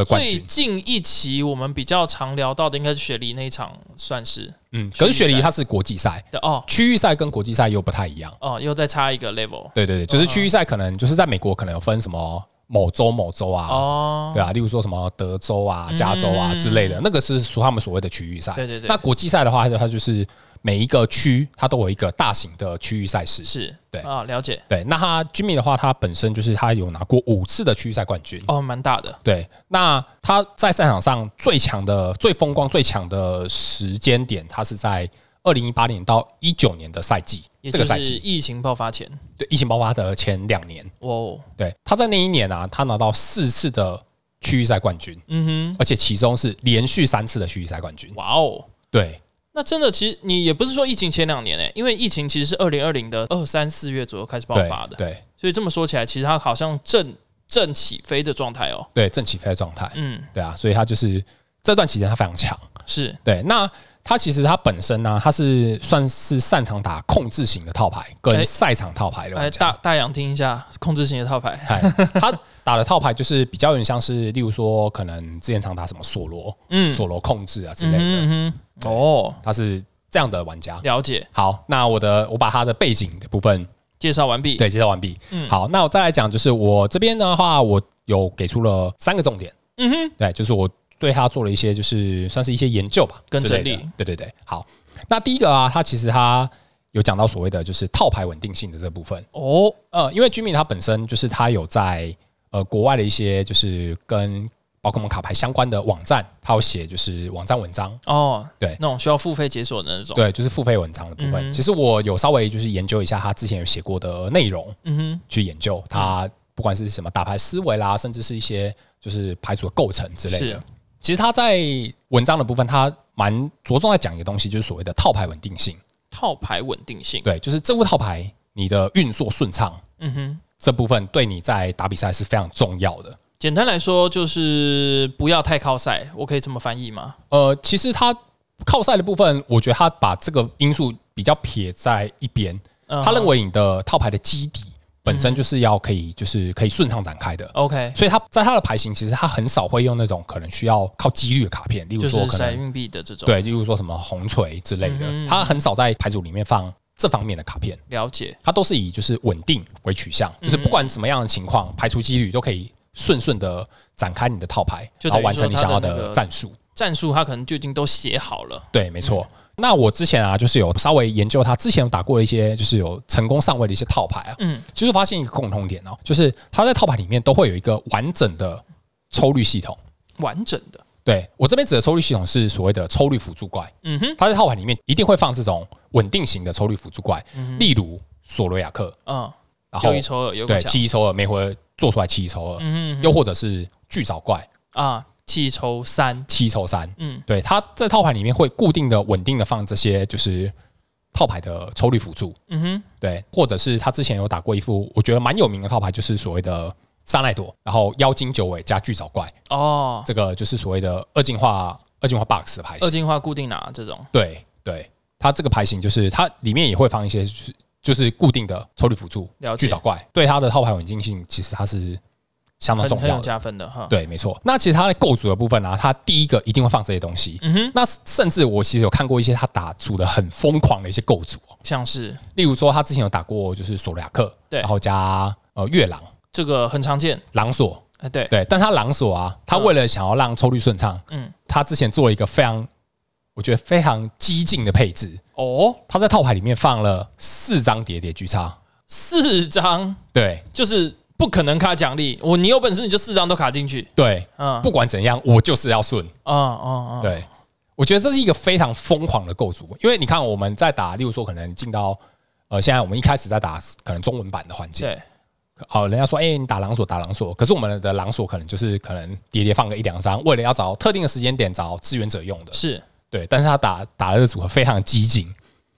A: 最近一期我们比较常聊到的应该是雪梨那一场，算是
B: 嗯，可是雪梨它是国际赛的哦，区域赛跟国际赛又不太一样。
A: 哦，又再差一个 level。
B: 对对对，就是区域赛可能就是在美国可能有分什么某州某州啊，哦，对啊，例如说什么德州啊、加州啊之类的，那个是属他们所谓的区域赛。对对对，那国际赛的话，它就是。每一个区，它都有一个大型的区域赛事，
A: 是
B: 对
A: 啊，了解。
B: 对，那他 Jimmy 的话，他本身就是他有拿过五次的区域赛冠军，
A: 哦，蛮大的。
B: 对，那他在赛场上最强的、最风光、最强的时间点，他是在二零一八年到一九年的赛季，
A: 这个赛季疫情爆发前，
B: 对，疫情爆发的前两年。哦，对，他在那一年啊，他拿到四次的区域赛冠军，嗯哼，而且其中是连续三次的区域赛冠军。哇哦，对。
A: 那真的，其实你也不是说疫情前两年诶、欸，因为疫情其实是二零二零的二三四月左右开始爆发的，对，所以这么说起来，其实它好像正正起飞的状态哦，
B: 对，正起飞的状态，嗯，对啊，所以它就是这段期间它非常强，
A: 是。
B: 对。那它其实他本身呢，他是算是擅长打控制型的套牌跟赛场套牌的，
A: 来大大洋听一下控制型的套牌，
B: 他。打的套牌就是比较有点像是，例如说，可能之前常打什么索罗，嗯，索罗控制啊之类的。嗯哦，他是这样的玩家。
A: 了解。
B: 好，那我的我把他的背景的部分
A: 介绍完毕。
B: 对，介绍完毕。嗯，好，那我再来讲，就是我这边的话，我有给出了三个重点。嗯哼，对，就是我对他做了一些，就是算是一些研究吧，
A: 跟整理。
B: 对对对，好。那第一个啊，他其实他有讲到所谓的就是套牌稳定性的这部分。哦，呃，因为 Jimmy 他本身就是他有在。呃，国外的一些就是跟宝可梦卡牌相关的网站，他有写就是网站文章哦，对，
A: 那种需要付费解锁的那种，
B: 对，就是付费文章的部分。嗯、其实我有稍微就是研究一下他之前有写过的内容，嗯哼，去研究他不管是什么打牌思维啦，甚至是一些就是牌组的构成之类的。是其实他在文章的部分，他蛮着重在讲一个东西，就是所谓的套牌稳定性。
A: 套牌稳定性，
B: 对，就是这副套牌你的运作顺畅，嗯哼。这部分对你在打比赛是非常重要的。
A: 简单来说，就是不要太靠赛，我可以这么翻译吗？
B: 呃，其实他靠赛的部分，我觉得他把这个因素比较撇在一边。他认为你的套牌的基底本身就是要可以，就是可以顺畅展开的。OK，所以他在他的牌型，其实他很少会用那种可能需要靠几率的卡片，例如说可能
A: 骰运币的这种，
B: 对，例如说什么红锤之类的，他很少在牌组里面放。这方面的卡片。
A: 了解，
B: 他都是以就是稳定为取向，就是不管什么样的情况，排除几率都可以顺顺的展开你的套牌，然后完成你想要的战术。
A: 战术他可能就已经都写好了。
B: 对，没错。那我之前啊，就是有稍微研究他之前有打过一些，就是有成功上位的一些套牌啊。嗯，就是发现一个共同点哦，就是他在套牌里面都会有一个完整的抽率系统。
A: 完整的。
B: 对，我这边指的抽率系统是所谓的抽率辅助怪。嗯哼，它在套牌里面一定会放这种稳定型的抽率辅助怪，例如索罗亚克。嗯，然
A: 后一抽二，
B: 对，七一抽二，每回做出来七一抽二。嗯，又或者是巨藻怪
A: 啊。七抽三，
B: 七抽三，嗯，对，它在套牌里面会固定的、稳定的放这些，就是套牌的抽率辅助，嗯哼，对，或者是他之前有打过一副我觉得蛮有名的套牌，就是所谓的沙奈朵，然后妖精九尾加巨藻怪，哦，这个就是所谓的二进化、二进化 box 的牌型，
A: 二进化固定拿这种，
B: 对对，它这个牌型就是它里面也会放一些，就是就是固定的抽率辅助，巨藻怪，对它的套牌稳定性其实它是。相当重要，
A: 加分的哈。
B: 对，没错。那其实它的构筑的部分呢、啊，它第一个一定会放这些东西。嗯哼。那甚至我其实有看过一些他打组的很疯狂的一些构筑，
A: 像是
B: 例如说他之前有打过就是索罗亚克，对，然后加呃月狼，
A: 这个很常见。
B: 狼索，
A: 哎，对
B: 对。但他狼索啊，他为了想要让抽率顺畅，嗯，他之前做了一个非常我觉得非常激进的配置哦。他在套牌里面放了四张叠叠巨叉，
A: 四张，
B: 对，
A: 就是。不可能卡奖励，我你有本事你就四张都卡进去。
B: 对，嗯，不管怎样，我就是要顺。啊啊啊！对，我觉得这是一个非常疯狂的构筑，因为你看我们在打，例如说可能进到呃，现在我们一开始在打可能中文版的环境，对，好，人家说哎、欸，你打狼索打狼索，可是我们的狼索可能就是可能叠叠放个一两张，为了要找特定的时间点找支援者用的，
A: 是
B: 对，但是他打打的这个组合非常激进，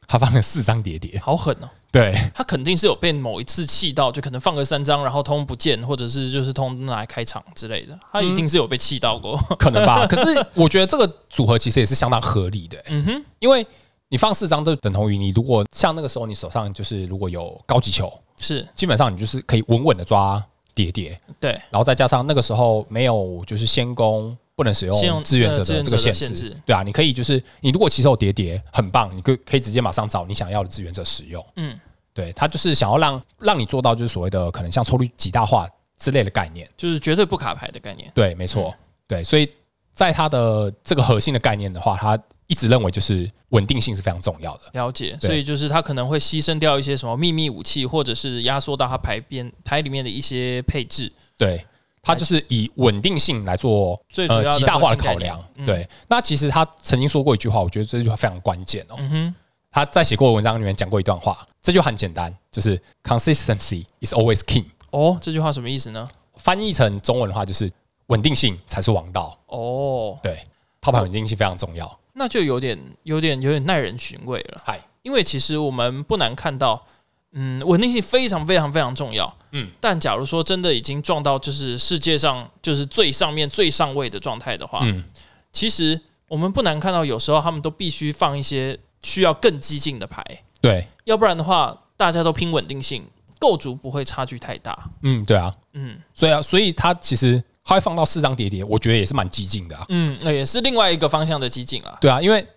B: 他放了四张叠叠，
A: 好狠哦。
B: 对，
A: 他肯定是有被某一次气到，就可能放个三张，然后通不见，或者是就是通拿来开场之类的。他一定是有被气到过，
B: 可能吧。可是我觉得这个组合其实也是相当合理的。嗯哼，因为你放四张就等同于你如果像那个时候你手上就是如果有高级球，是基本上你就是可以稳稳的抓叠叠。对，然后再加上那个时候没有就是先攻不能使用志愿者的这个限制，对啊，你可以就是你如果骑手叠叠很棒，你可可以直接马上找你想要的志愿者使用。嗯。对，他就是想要让让你做到，就是所谓的可能像抽率极大化之类的概念，
A: 就是绝对不卡牌的概念。
B: 对，没错。对，所以在他的这个核心的概念的话，他一直认为就是稳定性是非常重要的。
A: 了解，所以就是他可能会牺牲掉一些什么秘密武器，或者是压缩到他牌边牌里面的一些配置。
B: 对，他就是以稳定性来做最呃极大化的考量。对，那其实他曾经说过一句话，我觉得这句话非常关键哦。嗯哼。他在写过的文章里面讲过一段话，这就很简单，就是 consistency is always king。
A: 哦，这句话什么意思呢？
B: 翻译成中文的话就是稳定性才是王道。哦，对，套牌稳定性非常重要。
A: 那就有点、有点、有点耐人寻味了。嗨，因为其实我们不难看到，嗯，稳定性非常、非常、非常重要。嗯，但假如说真的已经撞到就是世界上就是最上面、最上位的状态的话，嗯，其实我们不难看到，有时候他们都必须放一些。需要更激进的牌，
B: 对，
A: 要不然的话，大家都拼稳定性，构筑不会差距太大。
B: 嗯，对啊，嗯，所以啊，所以他其实他会放到四张叠叠，我觉得也是蛮激进的啊。
A: 嗯，那也是另外一个方向的激进了。
B: 对啊，因为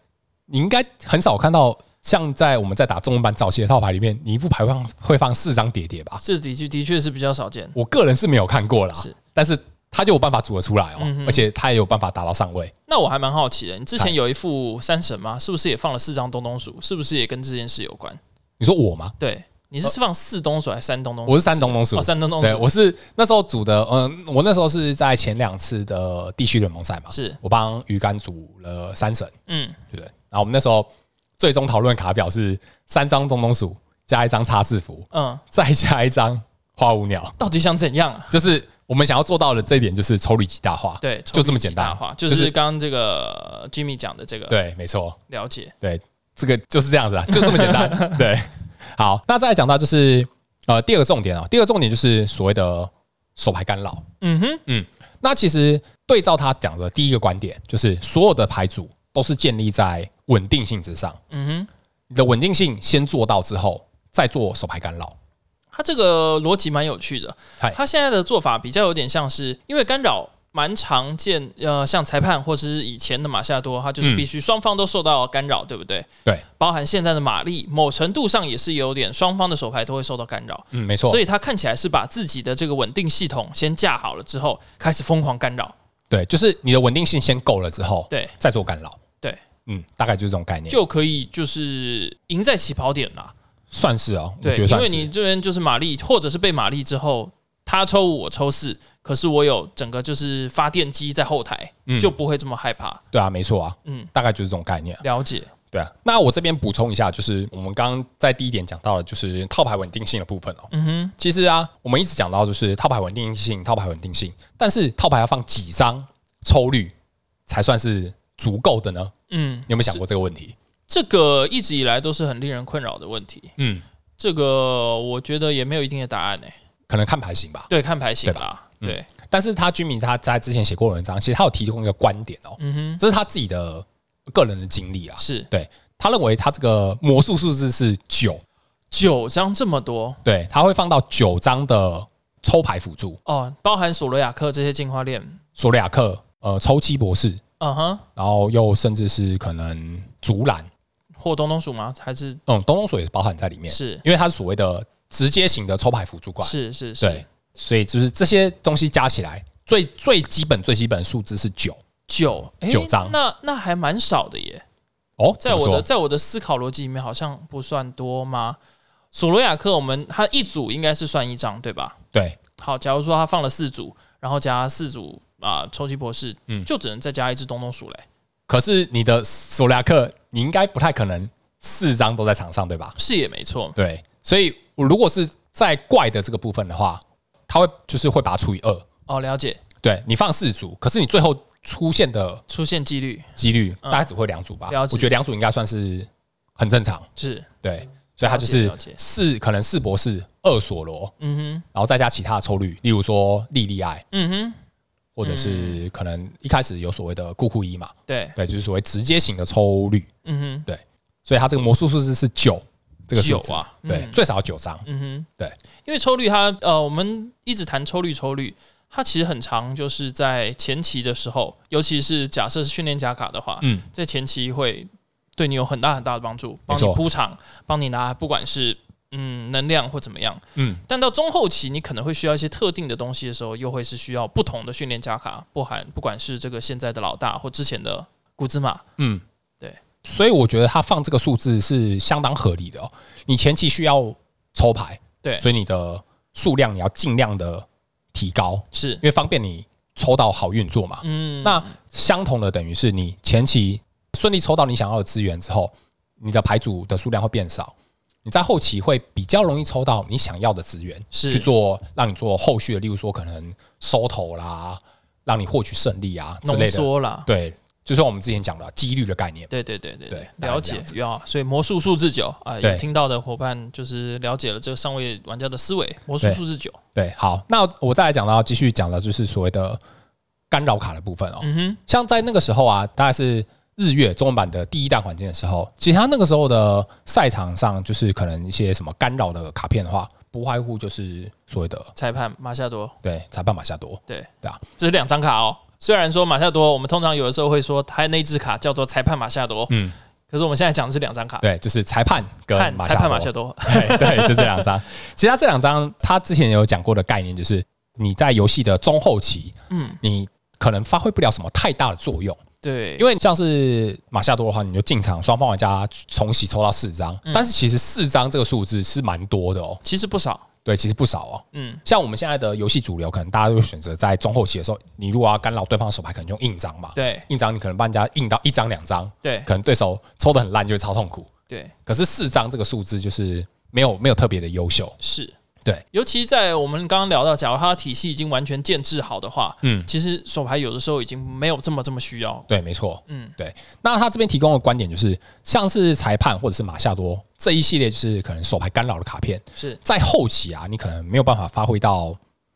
B: 你应该很少看到像在我们在打中文版早期的套牌里面，你一副牌放会放四张叠叠吧？
A: 是的确的确是比较少见。
B: 我个人是没有看过啦，是，但是。他就有办法组得出来哦，而且他也有办法打到上位。
A: 那我还蛮好奇的，你之前有一副三神吗？是不是也放了四张东东鼠？是不是也跟这件事有关？
B: 你说我吗？
A: 对，你是放四东鼠还是三东东鼠？
B: 我是三东东鼠，
A: 三东东鼠。
B: 对，我是那时候组的，嗯，我那时候是在前两次的地区联盟赛嘛，
A: 是
B: 我帮鱼竿组了三神，嗯，对不对？然后我们那时候最终讨论卡表是三张东东鼠加一张叉字符，嗯，再加一张花无鸟，
A: 到底想怎样啊？
B: 就是。我们想要做到的这一点就是抽率极大化，
A: 对，
B: 就这么简单。
A: 化，就是刚刚这个 Jimmy 讲的这个，
B: 对，没错，
A: 了解，
B: 对，这个就是这样子啊，就这么简单，对。好，那再来讲到就是呃第二个重点啊，第二个重点就是所谓的手牌干扰，嗯哼，嗯，那其实对照他讲的第一个观点，就是所有的牌组都是建立在稳定性之上，嗯哼，你的稳定性先做到之后，再做手牌干扰。他
A: 这个逻辑蛮有趣的，他现在的做法比较有点像是，因为干扰蛮常见，呃，像裁判或者是以前的马夏多，他就是必须双方都受到干扰，对不对？
B: 对，
A: 包含现在的马力，某程度上也是有点双方的手牌都会受到干扰。
B: 嗯，没错。
A: 所以他看起来是把自己的这个稳定系统先架好了之后，开始疯狂干扰。
B: 对，就是你的稳定性先够了之后，
A: 对，
B: 再做干扰。
A: 对，
B: 嗯，大概就是这种概念，
A: 就可以就是赢在起跑点啦。
B: 算是哦，
A: 对，因为你这边就是马力，或者是被马力之后。他抽五，我抽四，可是我有整个就是发电机在后台，嗯、就不会这么害怕。
B: 对啊，没错啊，嗯，大概就是这种概念。
A: 了解。
B: 对啊，那我这边补充一下，就是我们刚刚在第一点讲到了，就是套牌稳定性的部分哦。嗯哼，其实啊，我们一直讲到就是套牌稳定性，套牌稳定性，但是套牌要放几张抽率才算是足够的呢？嗯，你有没有想过这个问题？
A: 这个一直以来都是很令人困扰的问题。嗯，这个我觉得也没有一定的答案呢、欸。
B: 可能看牌型吧，
A: 对，看牌型吧，对。但
B: 是他居民他在之前写过文章，其实他有提供一个观点哦，嗯哼，这是他自己的个人的经历啊，
A: 是
B: 对。他认为他这个魔术数字是九，
A: 九张这么多，
B: 对，他会放到九张的抽牌辅助
A: 哦，包含索罗亚克这些进化链，
B: 索罗亚克，呃，抽七博士，嗯哼，然后又甚至是可能竹篮
A: 或东东鼠吗？还是
B: 嗯，东东鼠也是包含在里面，
A: 是
B: 因为它是所谓的。直接型的抽牌辅助怪
A: 是是是，
B: 对，所以就是这些东西加起来，最最基本最基本的数字是九
A: 九
B: 九张，
A: 那那还蛮少的耶。哦，在我的在我的思考逻辑里面，好像不算多吗？索罗亚克，我们它一组应该是算一张，对吧？
B: 对。
A: 好，假如说他放了四组，然后加四组啊，抽奇博士，嗯，就只能再加一只东东鼠嘞。
B: 可是你的索拉克，你应该不太可能四张都在场上，对吧？
A: 是也没错，
B: 对，所以。我如果是在怪的这个部分的话，他会就是会把它除以二。
A: 哦，了解。
B: 对，你放四组，可是你最后出现的
A: 出现几率
B: 几率大概只会两组吧？我觉得两组应该算是很正常。
A: 是，
B: 对，所以它就是四可能四博士二索罗，嗯哼，然后再加其他的抽率，例如说莉莉爱，嗯哼，或者是可能一开始有所谓的固库一嘛，
A: 对。对，
B: 就是所谓直接型的抽率，嗯哼，对，所以它这个魔术数字是九。这个九啊，对，嗯、最少九张。嗯哼，对，
A: 因为抽率它呃，我们一直谈抽率，抽率它其实很长，就是在前期的时候，尤其是假设是训练假卡的话，嗯，在前期会对你有很大很大的帮助，帮你铺场，帮你拿，不管是嗯能量或怎么样，嗯，但到中后期你可能会需要一些特定的东西的时候，又会是需要不同的训练加卡，不含不管是这个现在的老大或之前的古兹马，嗯。对。
B: 所以我觉得他放这个数字是相当合理的哦。你前期需要抽牌，
A: 对，
B: 所以你的数量你要尽量的提高，
A: 是。
B: 因为方便你抽到好运作嘛。嗯，那相同的等于是你前期顺利抽到你想要的资源之后，你的牌组的数量会变少，你在后期会比较容易抽到你想要的资源，是。去做让你做后续的，例如说可能收头啦，让你获取胜利啊之类的，对。就是我们之前讲的几率的概念，
A: 对对对对对，了解啊，所以魔术数字九啊，有听到的伙伴就是了解了这个上位玩家的思维，魔术数字九，
B: 对，好，那我再来讲到继续讲的就是所谓的干扰卡的部分哦，嗯哼，像在那个时候啊，大概是日月中文版的第一代环境的时候，其实他那个时候的赛场上，就是可能一些什么干扰的卡片的话，不外乎就是所谓的
A: 裁判马夏多，
B: 对，裁判马夏多，
A: 对。
B: 对啊，
A: 这是两张卡哦。虽然说马夏多，我们通常有的时候会说他那支卡叫做裁判马夏多，嗯，可是我们现在讲的是两张卡，
B: 对，就是裁判跟
A: 裁判马夏多，
B: 对，对，就这两张。其实他这两张，他之前有讲过的概念，就是你在游戏的中后期，嗯，你可能发挥不了什么太大的作用，
A: 对，
B: 因为像是马夏多的话，你就进场双方玩家重洗抽到四张，但是其实四张这个数字是蛮多的哦，
A: 其实不少。
B: 对，其实不少哦。嗯，像我们现在的游戏主流，可能大家都会选择在中后期的时候，你如果要干扰对方的手牌，可能用印章嘛。
A: 对，
B: 印章你可能帮人家印到一张两张，
A: 对，
B: 可能对手抽的很烂，就会超痛苦。
A: 对，
B: 可是四张这个数字就是没有没有特别的优秀。
A: 是。
B: 对，
A: 尤其在我们刚刚聊到，假如他的体系已经完全建制好的话，嗯，其实手牌有的时候已经没有这么这么需要。
B: 对，没错，嗯，对。那他这边提供的观点就是，像是裁判或者是马夏多这一系列，就是可能手牌干扰的卡片，
A: 是
B: 在后期啊，你可能没有办法发挥到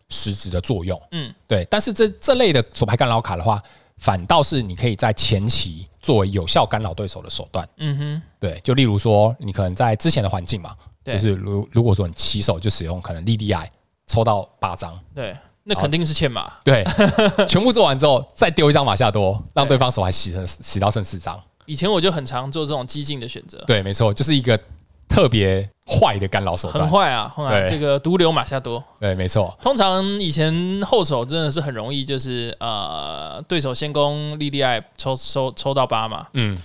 B: 实质的作用。嗯，对。但是这这类的手牌干扰卡的话，反倒是你可以在前期作为有效干扰对手的手段。嗯哼，对。就例如说，你可能在之前的环境嘛。就是如如果说你起手就使用可能莉莉艾抽到八张，
A: 对，那肯定是欠马。
B: 对，全部做完之后再丢一张马夏多，让对方手还洗成洗到剩四张。
A: 以前我就很常做这种激进的选择。
B: 对，没错，就是一个特别坏的干扰手段。
A: 很坏啊！后来这个毒瘤马夏多。
B: 对，没错。
A: 通常以前后手真的是很容易，就是呃，对手先攻莉莉艾抽抽抽到八嘛。嗯。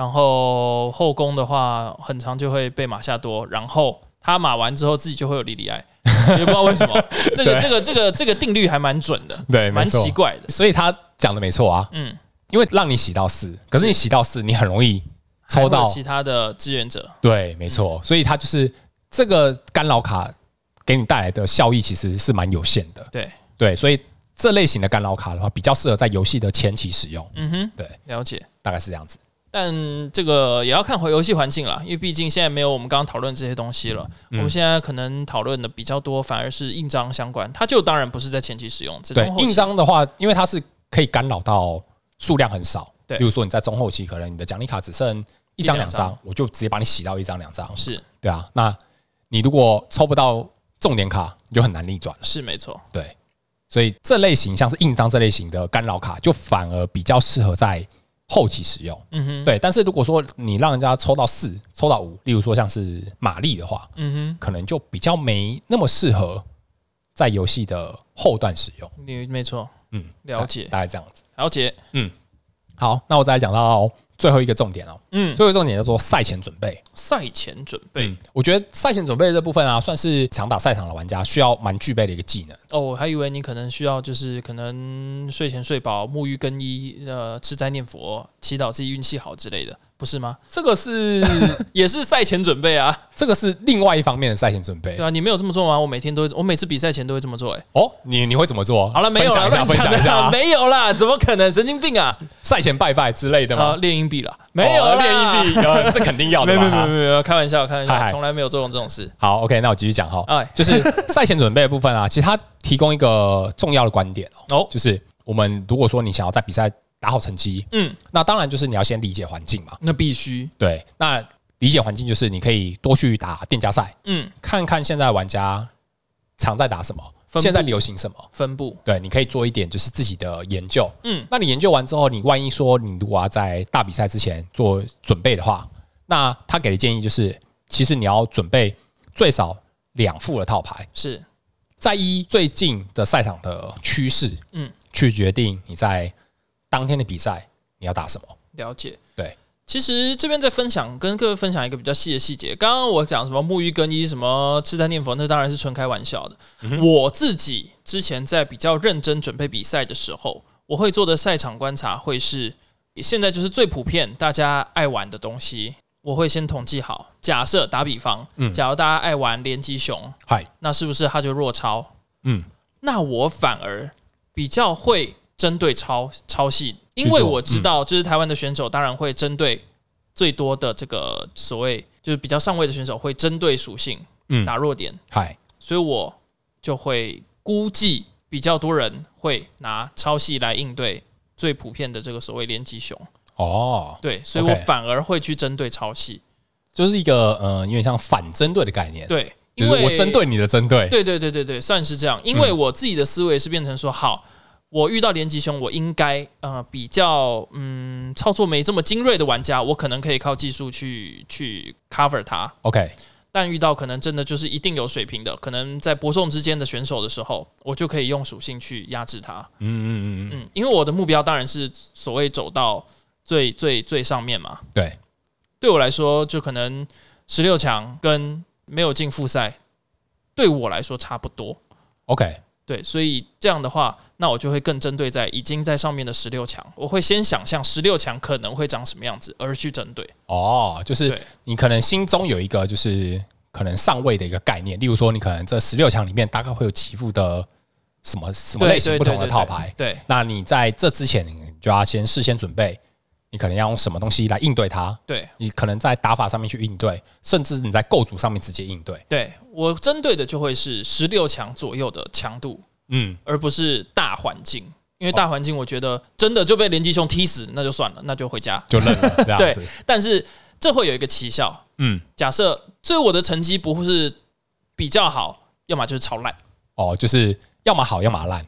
A: 然后后宫的话，很长就会被马下多，然后他马完之后自己就会有莉莉艾，也不知道为什么。这个这个这个这个定律还蛮准的，
B: 对，
A: 蛮奇怪的。
B: 所以他讲的没错啊，嗯，因为让你洗到四，可是你洗到四，你很容易抽到
A: 其他的志愿者。
B: 对，没错。所以他就是这个干扰卡给你带来的效益其实是蛮有限的。
A: 对
B: 对，所以这类型的干扰卡的话，比较适合在游戏的前期使用。
A: 嗯哼，
B: 对，
A: 了解，
B: 大概是这样子。
A: 但这个也要看回游戏环境了，因为毕竟现在没有我们刚刚讨论这些东西了。嗯、我们现在可能讨论的比较多，反而是印章相关。它就当然不是在前期使用。
B: 对，印章的话，因为它是可以干扰到数量很少。对，比如说你在中后期，可能你的奖励卡只剩一张两张，我就直接把你洗到一张两张。
A: 是，
B: 对啊。那你如果抽不到重点卡，你就很难逆转。
A: 是没错。
B: 对，所以这类型像是印章这类型的干扰卡，就反而比较适合在。后期使用，嗯哼，对，但是如果说你让人家抽到四，抽到五，例如说像是玛丽的话，嗯哼，可能就比较没那么适合在游戏的后段使用。
A: 你没错，嗯，了解，
B: 大概这样子，
A: 了解，
B: 嗯，好，那我再来讲到。最后一个重点哦，嗯，最后一个重点叫做赛前准备。
A: 赛前准备，嗯，
B: 我觉得赛前准备这部分啊，算是常打赛场的玩家需要蛮具备的一个技能。
A: 哦，我还以为你可能需要就是可能睡前睡饱、沐浴更衣、呃，吃斋念佛、祈祷自己运气好之类的。不是吗？
B: 这个是
A: 也是赛前准备啊，
B: 这个是另外一方面的赛前准备。
A: 对啊，你没有这么做吗？我每天都，我每次比赛前都会这么做。哎，
B: 哦，你你会怎么做？
A: 好了，没有了，
B: 分享一下，
A: 没有啦，怎么可能？神经病啊！
B: 赛前拜拜之类的吗？
A: 练硬币了？没有，练硬
B: 币，这肯定要的。
A: 没有没有没有，开玩笑，开玩笑，从来没有做过这种事。
B: 好，OK，那我继续讲哈。哎，就是赛前准备的部分啊，其实它提供一个重要的观点哦，就是我们如果说你想要在比赛。打好成绩，嗯，那当然就是你要先理解环境嘛。
A: 那必须
B: 对。那理解环境就是你可以多去打店家赛，嗯，看看现在玩家常在打什么，布现在流行什么，
A: 分布。
B: 对，你可以做一点就是自己的研究，嗯。那你研究完之后，你万一说你如果要在大比赛之前做准备的话，那他给的建议就是，其实你要准备最少两副的套牌，
A: 是
B: 在依最近的赛场的趋势，嗯，去决定你在。当天的比赛你要打什么？
A: 了解。
B: 对，
A: 其实这边在分享，跟各位分享一个比较细的细节。刚刚我讲什么沐浴更衣，什么吃斋念佛，那当然是纯开玩笑的。嗯、我自己之前在比较认真准备比赛的时候，我会做的赛场观察会是现在就是最普遍大家爱玩的东西。我会先统计好，假设打比方，嗯，假如大家爱玩连击熊，嗨，那是不是他就弱超？嗯，那我反而比较会。针对超超系，因为我知道，就是台湾的选手当然会针对最多的这个所谓就是比较上位的选手会针对属性，嗯，打弱点，嗨，所以我就会估计比较多人会拿超系来应对最普遍的这个所谓连击熊。哦，对，所以我反而会去针对超系，
B: 就是一个呃，有点像反针对的概念。
A: 对，
B: 因为我针对你的针对，
A: 对对对对对，算是这样。因为我自己的思维是变成说好。我遇到连击熊，我应该呃比较嗯操作没这么精锐的玩家，我可能可以靠技术去去 cover 它。OK，但遇到可能真的就是一定有水平的，可能在伯仲之间的选手的时候，我就可以用属性去压制它。嗯嗯嗯嗯，因为我的目标当然是所谓走到最最最上面嘛。对，对我来说，就可能十六强跟没有进复赛，对我来说差不多。OK。对，所以这样的话，那我就会更针对在已经在上面的十六强，我会先想象十六强可能会长什么样子，而去针对。
B: 哦，就是你可能心中有一个就是可能上位的一个概念，例如说你可能这十六强里面大概会有几副的什么什么类型不同的套牌。对，那你在这之前，你就要先事先准备。你可能要用什么东西来应对它？对，你可能在打法上面去应对，甚至你在构筑上面直接应对。
A: 对，我针对的就会是十六强左右的强度，嗯，而不是大环境，因为大环境我觉得真的就被连击熊踢死，那就算了，那就回家
B: 就认了。对，
A: 但是这会有一个奇效，嗯，假设最后我的成绩不会是比较好，要么就是超烂。
B: 哦，就是要么好，要么烂。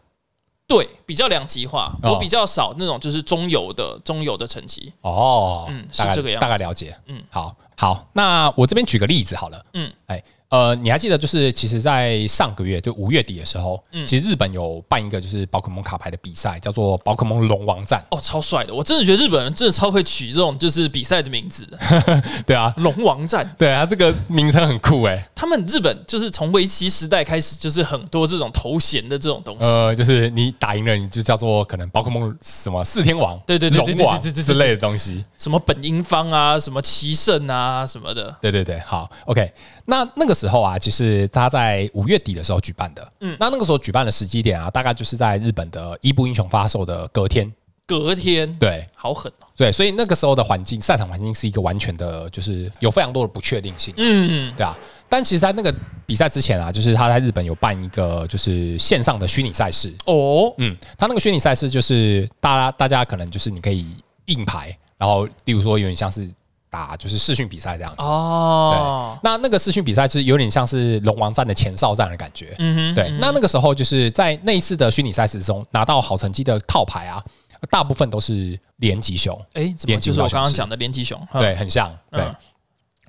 A: 对，比较两极化。我比较少那种就是中游的中游的成绩。
B: 哦，嗯，是这个样子。大概了解。嗯，好，好，那我这边举个例子好了。嗯，哎。呃，你还记得就是，其实，在上个月就五月底的时候，嗯，其实日本有办一个就是宝可梦卡牌的比赛，叫做宝可梦龙王战。
A: 哦，超帅的！我真的觉得日本人真的超会取这种就是比赛的名字。
B: 对啊，
A: 龙王战。
B: 对啊，这个名称很酷哎。
A: 他们日本就是从围棋时代开始，就是很多这种头衔的这种东西。
B: 呃，就是你打赢了，你就叫做可能宝可梦什么四天王，对对对龙王之类的东西，
A: 什么本因坊啊，什么棋圣啊，什么的。
B: 对对对，好，OK。那那个时候啊，其实他在五月底的时候举办的。嗯，那那个时候举办的时机点啊，大概就是在日本的伊布英雄发售的隔天。
A: 隔天，
B: 对，
A: 好狠哦。
B: 对，所以那个时候的环境，赛场环境是一个完全的，就是有非常多的不确定性。嗯，对啊。但其实，在那个比赛之前啊，就是他在日本有办一个就是线上的虚拟赛事。哦，嗯，他那个虚拟赛事就是大家大家可能就是你可以硬排，然后例如说有点像是。打就是试训比赛这样子。哦，对，那那个视讯比赛是有点像是龙王战的前哨战的感觉，嗯哼，对，那那个时候就是在那一次的虚拟赛事中拿到好成绩的套牌啊，大部分都是连吉熊，
A: 哎，怎么就是我刚刚讲的连吉熊，
B: 对，很像，对，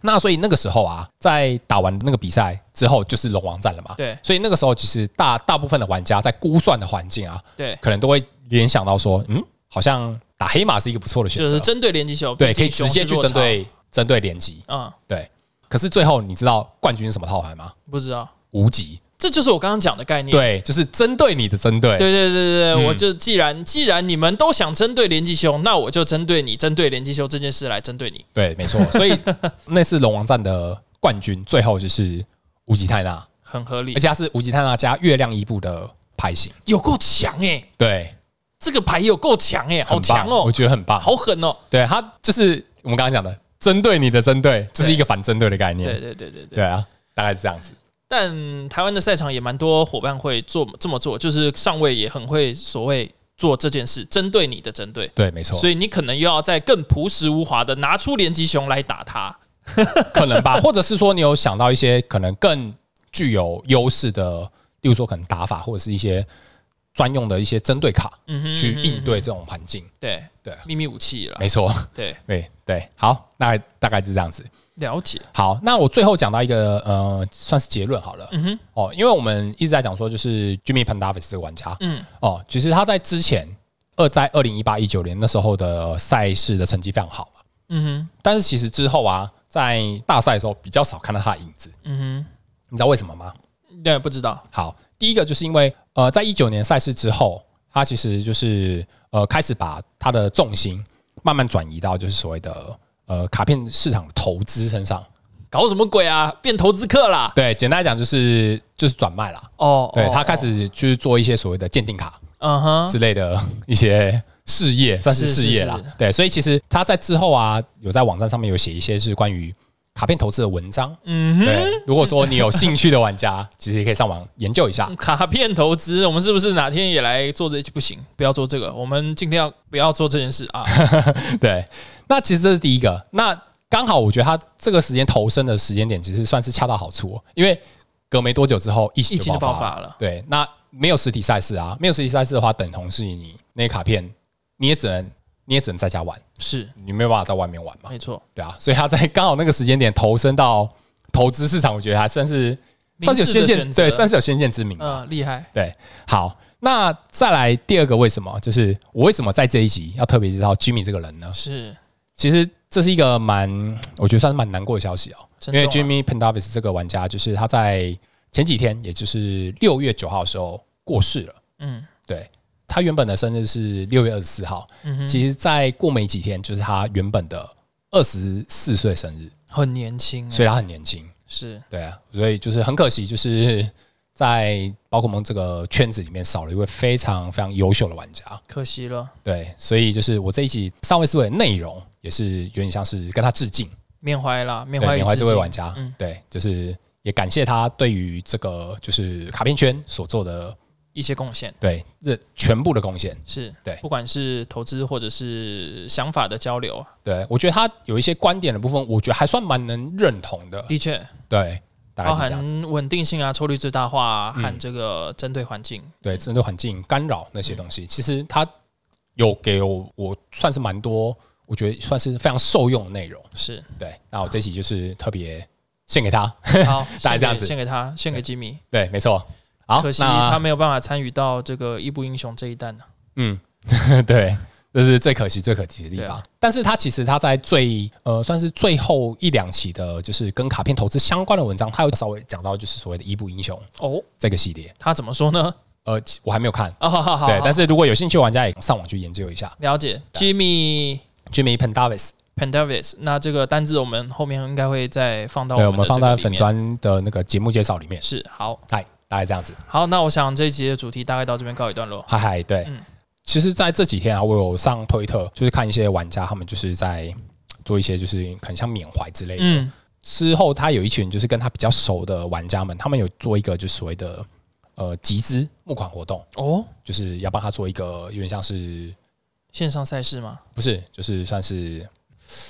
B: 那所以那个时候啊，在打完那个比赛之后就是龙王战了嘛，对，所以那个时候其实大大部分的玩家在估算的环境啊，对，可能都会联想到说，嗯，好像。打黑马是一个不错的选择，
A: 就是针对连击秀，
B: 对，可以直接去针对针对连击，嗯，对。可是最后你知道冠军是什么套牌吗？
A: 不知道，
B: 无极，
A: 这就是我刚刚讲的概念，
B: 对，就是针对你的针对，
A: 对对对对对，我就既然既然你们都想针对连击熊，那我就针对你，针对连击熊这件事来针对你，
B: 对，没错。所以那次龙王战的冠军最后就是无极泰纳，
A: 很合理，
B: 而且他是无极泰纳加月亮一步的牌型，
A: 有够强哎，
B: 对。
A: 这个牌有够强哎，好强哦！
B: 我觉得很棒，
A: 好狠哦。
B: 对，它就是我们刚刚讲的，针对你的针对，这是一个反针对的概念。
A: 对对对对对，
B: 对啊，大概是这样子。
A: 但台湾的赛场也蛮多伙伴会做这么做，就是上位也很会所谓做这件事，针对你的针对。
B: 对，没错。
A: 所以你可能又要再更朴实无华的拿出连击熊来打他，
B: 可能吧？或者是说你有想到一些可能更具有优势的，例如说可能打法或者是一些。专用的一些针对卡，去应对这种环境。对
A: 对，秘密武器了，
B: 没错。
A: 对
B: 对对，好，那大概就是这样子。
A: 了解。
B: 好，那我最后讲到一个呃，算是结论好了。嗯哼。哦，因为我们一直在讲说，就是 Jimmy Pendarvis 这个玩家，嗯，哦，其实他在之前二在二零一八一九年那时候的赛事的成绩非常好嘛。嗯哼。但是其实之后啊，在大赛的时候比较少看到他的影子。嗯哼。你知道为什么吗？
A: 对，不知道。
B: 好。第一个就是因为，呃，在一九年赛事之后，他其实就是呃开始把他的重心慢慢转移到就是所谓的呃卡片市场投资身上，
A: 搞什么鬼啊？变投资客啦？
B: 对，简单来讲就是就是转卖啦。哦，对，他开始就是做一些所谓的鉴定卡，嗯哼之类的一些事业，算是事业啦。对，所以其实他在之后啊，有在网站上面有写一些是关于。卡片投资的文章，嗯哼，对，如果说你有兴趣的玩家，其实也可以上网研究一下
A: 卡片投资。我们是不是哪天也来做这？不行，不要做这个，我们尽量不要做这件事啊。
B: 对，那其实这是第一个。那刚好，我觉得他这个时间投身的时间点，其实算是恰到好处，因为隔没多久之后，疫情就爆发了。对，那没有实体赛事啊，没有实体赛事的话，等同是你那些卡片，你也只能。你也只能在家玩，
A: 是
B: 你没有办法在外面玩嘛？
A: 没错，
B: 对啊，所以他在刚好那个时间点投身到投资市场，我觉得还算是算是有先见，对，算是有先见之明。
A: 嗯，厉害。
B: 对，好，那再来第二个为什么？就是我为什么在这一集要特别介绍 Jimmy 这个人呢？
A: 是，
B: 其实这是一个蛮，我觉得算是蛮难过的消息哦，因为 Jimmy Pendarvis 这个玩家，就是他在前几天，也就是六月九号的时候过世了。嗯，对。他原本的生日是六月二十四号，嗯，其实再过没几天就是他原本的二十四岁生日，
A: 很年轻，
B: 所以他很年轻，
A: 是。
B: 对啊，所以就是很可惜，就是在宝可梦这个圈子里面少了一位非常非常优秀的玩家，
A: 可惜了。
B: 对，所以就是我这一集上位思维的内容也是有点像是跟他致敬，
A: 缅怀啦，缅怀
B: 缅怀这位玩家，嗯，对，就是也感谢他对于这个就是卡片圈所做的。
A: 一些贡献，
B: 对，这全部的贡献。
A: 是
B: 对，
A: 不管是投资或者是想法的交流，
B: 对，我觉得他有一些观点的部分，我觉得还算蛮能认同的。
A: 的确，
B: 对，
A: 包含稳定性啊、抽率最大化啊，和这个针对环境，嗯、
B: 对针对环境干扰那些东西，其实他有给我我算是蛮多，我觉得算是非常受用的内容。
A: 是。
B: 对，那我这期就是特别献给他，
A: 好，
B: 大概这样子。
A: 献给他，献给吉米。
B: 对，没错。好，
A: 可惜他没有办法参与到这个一部英雄这一弹呢。
B: 嗯，对。这是最可惜、最可惜的地方。啊、但是他其实他在最呃，算是最后一两期的，就是跟卡片投资相关的文章，他有稍微讲到，就是所谓的一部英雄哦这个系列。
A: 他怎么说呢？
B: 呃，我还没有看
A: 哦。好好好。
B: 对，但是如果有兴趣的玩家也上网去研究一下。
A: 了解，Jimmy
B: Jimmy Pendarvis
A: Pendarvis。那这个单字我们后面应该会再放到
B: 对，我们放在粉砖的那个节目介绍里面。
A: 是好，
B: 嗨，大概这样子。
A: 好，那我想这一集的主题大概到这边告一段落。
B: 嗨嗨，对。嗯其实，在这几天啊，我有上推特，就是看一些玩家，他们就是在做一些，就是很像缅怀之类的。嗯。之后，他有一群就是跟他比较熟的玩家们，他们有做一个就所谓的呃集资募款活动哦，就是要帮他做一个有点像是
A: 线上赛事吗？
B: 不是，就是算是。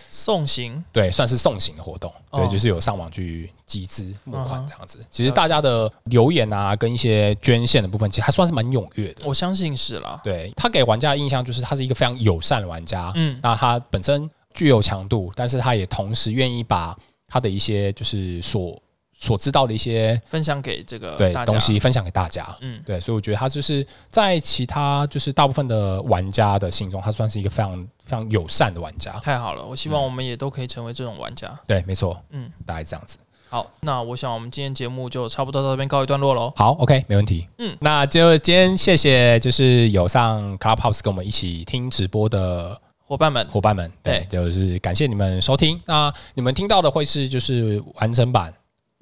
A: 送行
B: 对，算是送行的活动，哦、对，就是有上网去集资募款这样子。嗯、其实大家的留言啊，跟一些捐献的部分，其实还算是蛮踊跃的。
A: 我相信是啦。
B: 对，他给玩家的印象就是他是一个非常友善的玩家。嗯，那他本身具有强度，但是他也同时愿意把他的一些就是所。所知道的一些
A: 分享给这个
B: 对东西分享给大家，嗯，对，所以我觉得他就是在其他就是大部分的玩家的心中，他算是一个非常非常友善的玩家。
A: 太好了，我希望我们也都可以成为这种玩家。
B: 对，没错，嗯，大概这样子。
A: 好，那我想我们今天节目就差不多到这边告一段落喽。
B: 好，OK，没问题。嗯，那就今天谢谢就是有上 Clubhouse 跟我们一起听直播的
A: 伙伴们，
B: 伙伴们，对，就是感谢你们收听。那你们听到的会是就是完整版。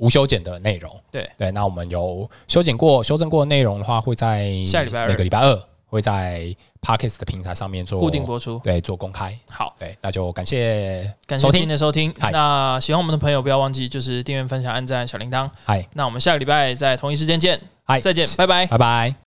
B: 无修剪的内容，
A: 对
B: 对，那我们有修剪过、修正过的内容的话，会在
A: 下礼拜二，
B: 每个礼拜二会在 Podcast 的平台上面做
A: 固定播出，
B: 对，做公开。
A: 好，
B: 对，那就感谢
A: 感谢您的收听。那喜欢我们的朋友，不要忘记就是订阅、分享、按赞、小铃铛。嗨，那我们下个礼拜在同一时间见。嗨，再见，拜拜，
B: 拜拜。